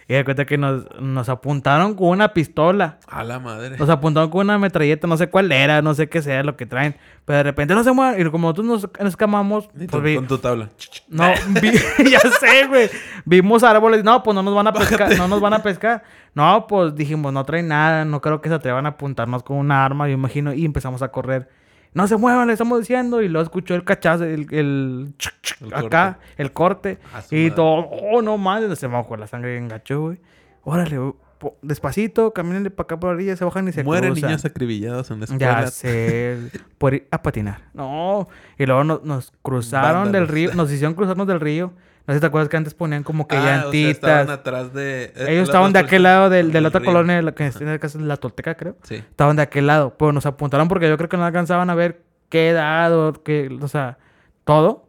B: Y de cuenta que nos, nos apuntaron con una pistola.
A: A la madre.
B: Nos apuntaron con una metralleta, no sé cuál era, no sé qué sea lo que traen. Pero de repente no se muevan. Y como nosotros nos, escamamos, pues vi-
A: con tu tabla.
B: no, <laughs> vi- <laughs> ya sé, güey. Vimos árboles. No, pues no nos van a pescar. No nos van a pescar. No, pues dijimos, no traen nada. No creo que se atrevan a apuntarnos con una arma, yo imagino. Y empezamos a correr. No se muevan, le estamos diciendo. Y luego escuchó el cachazo, el, el,
A: El
B: acá, el corte.
A: A su
B: Y
A: madre.
B: todo, oh, no mames, se me bajó la sangre bien gacho, güey. Órale, güey, despacito, camínenle para acá por la orilla, se bajan y se
A: Mueren
B: cruzan.
A: niños acribillados en la
B: Ya
A: escuela.
B: sé, por ir a patinar. No, y luego nos, nos cruzaron del río, nos hicieron cruzarnos del río. No sé si te acuerdas que antes ponían como que
A: Ah, o sea,
B: llantitas.
A: estaban atrás de... eh,
B: Ellos
A: los-
B: estaban de aquel lado del- de, la otra
A: río.
B: colonia, de la que en el caso de la Tolteca, creo.
A: Sí.
B: Estaban de aquel lado, pero nos apuntaron porque yo creo que no alcanzaban a ver qué edad o qué, o sea, todo.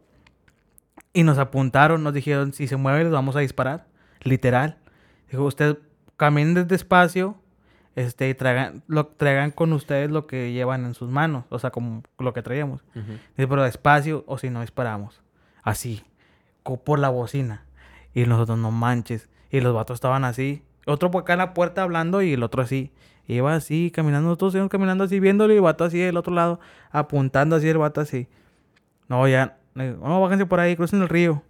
B: Y nos apuntaron, nos dijeron, si se mueve les vamos a disparar. Literal. Dijo, usted caminen despacio, este, y traigan, lo, traigan con ustedes lo que llevan en sus manos, o sea, como lo que traíamos.
A: Ujú.
B: Dice, pero despacio o si no disparamos. Así, por la bocina. Y nosotros, no manches. Y los vatos estaban así. Otro por acá en la puerta hablando y el otro así. Y iba así, caminando, nosotros íbamos caminando así, viéndole y el vato así del otro lado, apuntando así el vato así. No, ya, no, bájense por ahí, crucen el río.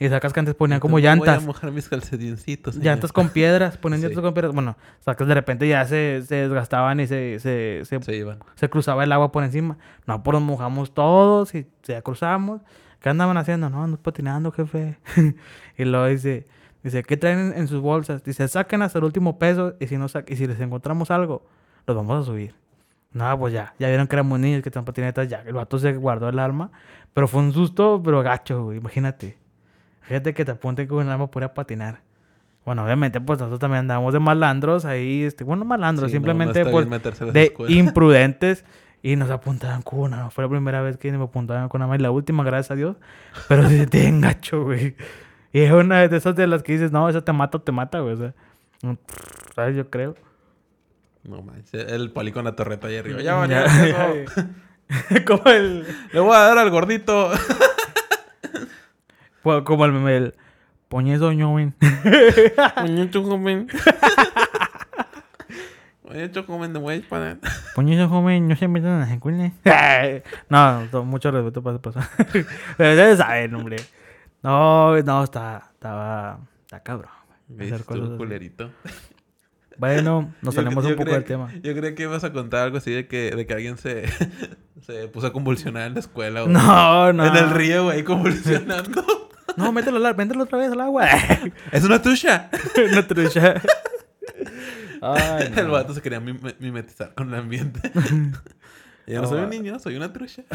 B: Y sacas que antes ponían como
A: Voy
B: llantas.
A: a mojar mis calcetincitos. señor.
B: Llantas con piedras, <laughs> ponían
A: Sí.
B: llantas con piedras. Bueno, sacas de repente ya se, se desgastaban y se, se, se
A: Se iban.
B: se cruzaba el agua por encima. No, pues nos mojamos todos y ya cruzamos. ¿Qué andaban haciendo? No, ando patinando, jefe. <laughs> y luego dice, dice, ¿qué traen en, sus bolsas? Dice, saquen hasta el último peso y si, no y si les encontramos algo, los vamos a subir. No, pues ya, ya vieron que éramos niños, que estaban patinetas, ya. El vato se guardó el arma, pero fue un susto, pero gacho, güey, imagínate. Gente que te apunte con un arma por ir a patinar. Bueno, obviamente, pues nosotros también andábamos de malandros ahí, este, bueno, malandros,
A: Sí, no, no
B: simplemente,
A: está
B: pues, de imprudentes <laughs> y nos apuntaban con una. No fue la primera vez que me apuntaban con una y la última, gracias a Dios. Pero sí te engacho, güey. Y es una de esas de las que dices, no, esa te mata o te mata, güey. O sea, ¿sabes? Yo creo.
A: No manches. El poli con la torreta ahí arriba. Ya,
B: Ya, <laughs> <laughs> como el.
A: Le voy a dar al gordito. <laughs>
B: Como el meme del. Poñezo.
A: Muñecho joven. Muñecho joven de güey para. <laughs>
B: Poñezo joven, no se metan en las escuelas. <laughs> no, no, mucho respeto para esa persona. <laughs> Pero ustedes saben, hombre. No, no, está, estaba. Está cabrón. güey, hacer
A: ¿Viste
B: cosas
A: tú, culerito?
B: Bueno, nos
A: Yo-
B: salimos
A: yo
B: un poco del
A: que-
B: tema.
A: Yo creía que ibas a contar algo así de que, de que alguien se, se puso a convulsionar en la escuela. o
B: No, no.
A: En el río, güey, convulsionando.
B: No, mételo, al- mételo otra vez al agua.
A: ¡Es una trucha!
B: Una trucha. Ay, <laughs>
A: El
B: no.
A: vato se quería mim- mimetizar con el ambiente. <laughs> Yo no
B: No,
A: soy un
B: va.
A: niño, soy una trucha. <laughs>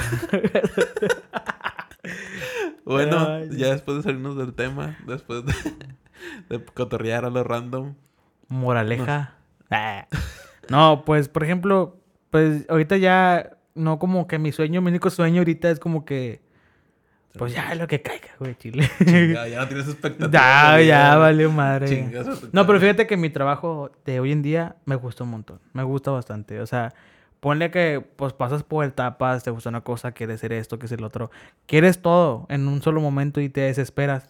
A: bueno,
B: Ay, no.
A: ya después de salirnos del tema, después de, de cotorrear a lo random.
B: Moraleja. Ah. No, pues, por ejemplo, pues ahorita ya, no como que mi sueño, mi único sueño ahorita es como que, pues ya lo que caiga, güey, chile.
A: Chinga, ya no tienes expectativas. <laughs>
B: ya, ya, valió madre.
A: Chingas
B: No, pero fíjate que mi trabajo de hoy en día me gusta un montón. Me gusta bastante. O sea, ponle que pues pasas por etapas, te gusta una cosa, quieres ser esto, quieres el otro. Quieres todo en un solo momento y te desesperas.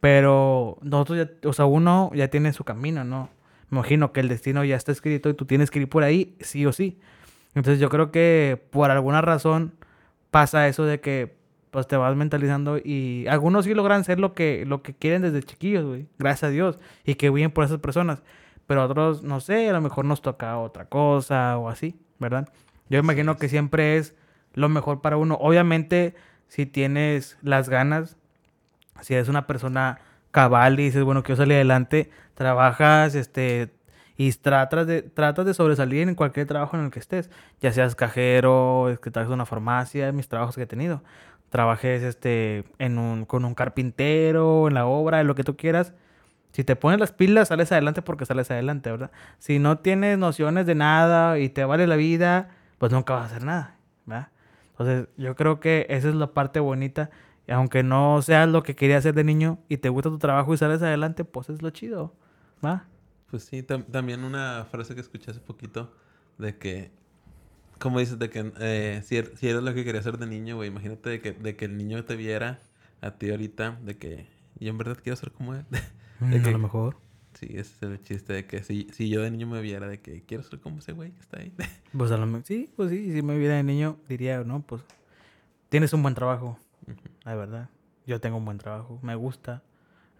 B: Pero nosotros ya, o sea, uno ya tiene su camino, ¿no? Me imagino que el destino ya está escrito y tú tienes que ir por ahí, sí o sí. Entonces yo creo que por alguna razón pasa eso de que pues te vas mentalizando y algunos sí logran ser lo que, lo que quieren desde chiquillos, güey. Gracias a Dios. Y que bien por esas personas. Pero otros, no sé, a lo mejor nos toca otra cosa o así, ¿verdad? Yo imagino que siempre es lo mejor para uno. Obviamente, si tienes las ganas, si eres una persona cabal y dices, bueno, quiero salir adelante, trabajas, este, y tratas de, tratas de sobresalir en cualquier trabajo en el que estés, ya seas cajero, es que trabajes en una farmacia, mis trabajos que he tenido, trabajes, este, en un, con un carpintero, en la obra, en lo que tú quieras, si te pones las pilas, sales adelante porque sales adelante, ¿verdad? Si no tienes nociones de nada y te vale la vida, pues nunca vas a hacer nada, ¿verdad? Entonces, yo creo que esa es la parte bonita. Y aunque no seas lo que querías hacer de niño y te gusta tu trabajo y sales adelante, pues es lo chido, ¿va?
A: Pues sí, tam- también una frase que escuché hace poquito de que, como dices, de que eh, si, er- si eres lo que querías ser de niño, güey, imagínate de que, de que el niño te viera a ti ahorita, de que yo en verdad quiero ser como él. <laughs> De
B: Mm,
A: que-
B: a lo mejor.
A: sí, ese es el chiste de que si, si yo de niño me viera, de que quiero ser como ese güey que está ahí. <laughs>
B: Pues a lo mejor, sí, pues sí, si me viera de niño, diría, no, pues tienes un buen trabajo,
A: Ujú.
B: la verdad. Yo tengo un buen trabajo, me gusta.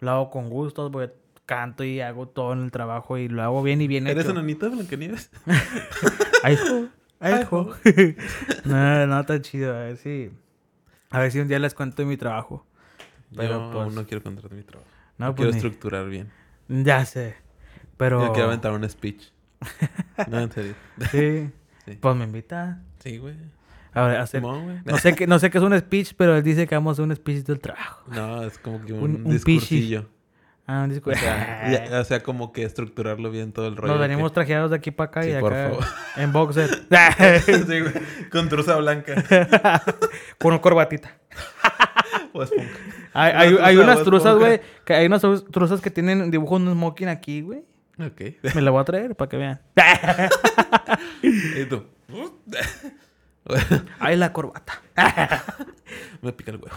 B: Lo hago con gusto, voy, canto y hago todo en el trabajo y lo hago bien y bien
A: ¿Eres
B: hecho.
A: enanito Blancanieves? <laughs>
B: Ay, jo, <laughs> no, no, está chido, a ver si... A ver si un día les cuento de mi trabajo. Pero,
A: yo
B: pues,
A: aún no quiero contar mi trabajo.
B: No, pues
A: quiero
B: ni-
A: estructurar bien.
B: Ya sé. Pero...
A: Yo quiero aventar un speech. <laughs> no, en serio.
B: Sí.
A: Sí.
B: Pues me invita.
A: Sí, güey.
B: A ver, a hacer...
A: Güey.
B: No sé, qué, no sé qué es un speech, pero él dice que vamos a hacer un speech del trabajo.
A: No, es como que un,
B: Un- un
A: discursillo.
B: Ah, un
A: O sea, <laughs> ya- o sea, como que estructurarlo bien todo el rollo.
B: Nos venimos trajeados de aquí para acá
A: Sí,
B: y de
A: por
B: acá
A: favor.
B: en boxer. <laughs>
A: Sí. Con truza blanca. <laughs>
B: Con una corbatita.
A: o esponja.
B: Hay, hay, unas truzas, güey. Hay unas truz- truzas que tienen dibujo de un smoking aquí, güey.
A: Ok.
B: Me la voy a traer para que vean.
A: y tú.
B: Ay, la corbata.
A: Me pica el huevo.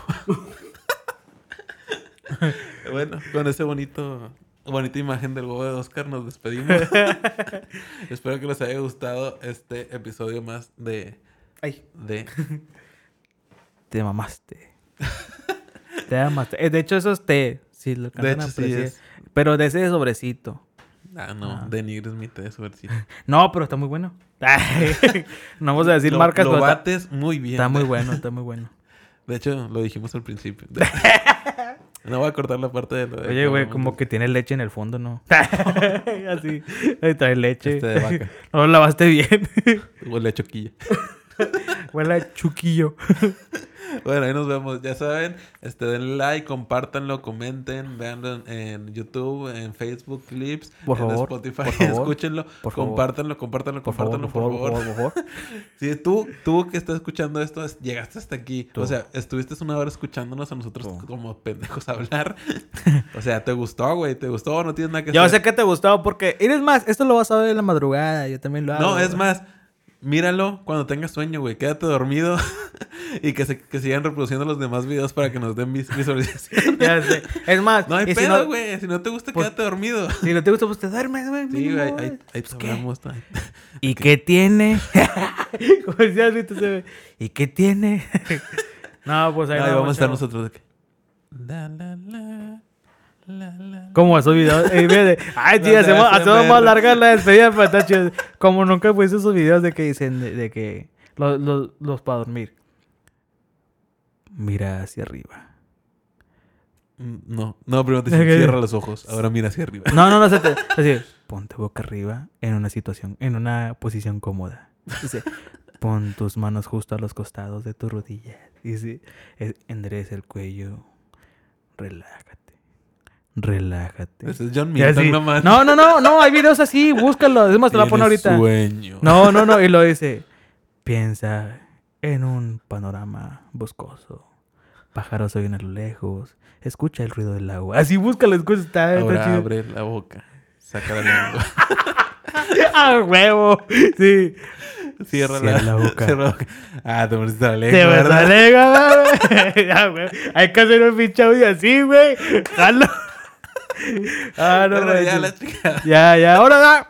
A: <laughs> bueno, con ese bonito, bonita imagen del huevo de Oscar nos despedimos. <laughs> Espero que les haya gustado este episodio más de...
B: Ay,
A: de <laughs>
B: te mamaste. te mamaste. Eh, De hecho, eso es té. Sí, lo
A: de hecho, sí es...
B: Pero de ese sobrecito.
A: Ah, no.
B: Ah.
A: Denigres mi té, su versión.
B: No, pero está muy bueno. no vamos a decir
A: Lo-
B: marcas,
A: lo
B: pero está,
A: bates muy bien.
B: está muy bueno, está muy bueno.
A: De hecho, lo dijimos al principio. No voy a cortar la parte de lo de
B: Oye, güey, como que tiene leche en el fondo, ¿no? <laughs> Así. Ahí trae leche.
A: Este de vaca. <laughs>
B: No lo lavaste bien.
A: Huele a choquilla. <laughs> <laughs>
B: Huele a chuquillo. <laughs>
A: Bueno, ahí nos vemos. Ya saben, este, denle like, compártanlo, comenten, veanlo en, en YouTube, en Facebook Clips,
B: Por
A: en
B: favor,
A: Spotify,
B: por favor,
A: escúchenlo,
B: por favor.
A: compártanlo, compártanlo,
B: Por
A: compártanlo,
B: por favor, por favor, favor. <laughs>
A: Si tú, tú que estás escuchando esto, es- llegaste hasta aquí.
B: Tú.
A: O sea, estuviste una hora escuchándonos a nosotros
B: Tú.
A: como pendejos hablar. o sea, ¿te gustó, güey? ¿Te gustó no tienes nada que
B: Yo
A: hacer?
B: sé que te gustó porque... Eres más, esto lo vas a ver en la madrugada. Yo también lo hago.
A: No, es más, míralo cuando tengas sueño, güey. Quédate dormido <laughs> y que, se, que sigan reproduciendo los demás videos para que nos den vis- visualización. <laughs>
B: Ya sé. Es más,
A: No hay
B: si
A: pedo,
B: no-
A: güey. Si no te gusta,
B: Pues-
A: quédate dormido. <laughs>
B: Si no te gusta, pues te duermes, güey.
A: Sí, güey. Ahí, ahí
B: Pues,
A: hablamos.
B: ¿Y qué tiene? Como ¿viste? Se ve, ¿Y qué tiene? no, pues ahí nos
A: vamos a estar nosotros de que... La, la, la, La, la.
B: Como esos videos. eh, de, Ay,
A: Donde
B: hacemos, más larga la despedida, pero está chido. <laughs> Como nunca fuiste esos videos de que dicen de, de que los, los, los para dormir. Mira hacia arriba.
A: Mm, No, no, primero te dicen, <laughs>
B: Ok.
A: cierra los ojos. Ahora mira hacia arriba.
B: No, no, no, se te, <laughs> así, ponte boca arriba en una situación, en una posición cómoda. Dice, pon tus manos justo a los costados de tu rodilla. Dice, eh, endereza el cuello. Relájate. Relájate.
A: Ese es John
B: así,
A: Milton nomás.
B: No, no, no, no, hay videos así, búscalo. Es más, te la
A: Tienes
B: ahorita.
A: sueño.
B: No, no, no. Y lo <laughs> dice. Piensa en un panorama boscoso. Pájaros oyen a lo lejos. Escucha el ruido del agua. Así búscalo, escucha. Está, está
A: Ahora
B: chido.
A: abre la boca. Saca la lengua. <laughs>
B: ¡Ah, huevo! Sí.
A: Cierra,
B: Cierra la boca.
A: cierra la boca. Ah, te moriste la lengua,
B: Te vas a
A: ¿verdad?
B: legar, Ah, <laughs> güey. Hay que hacer un pinche audio así, güey. Jalo. Ah, no,
A: ya la.
B: Ya, ya. Ahora da.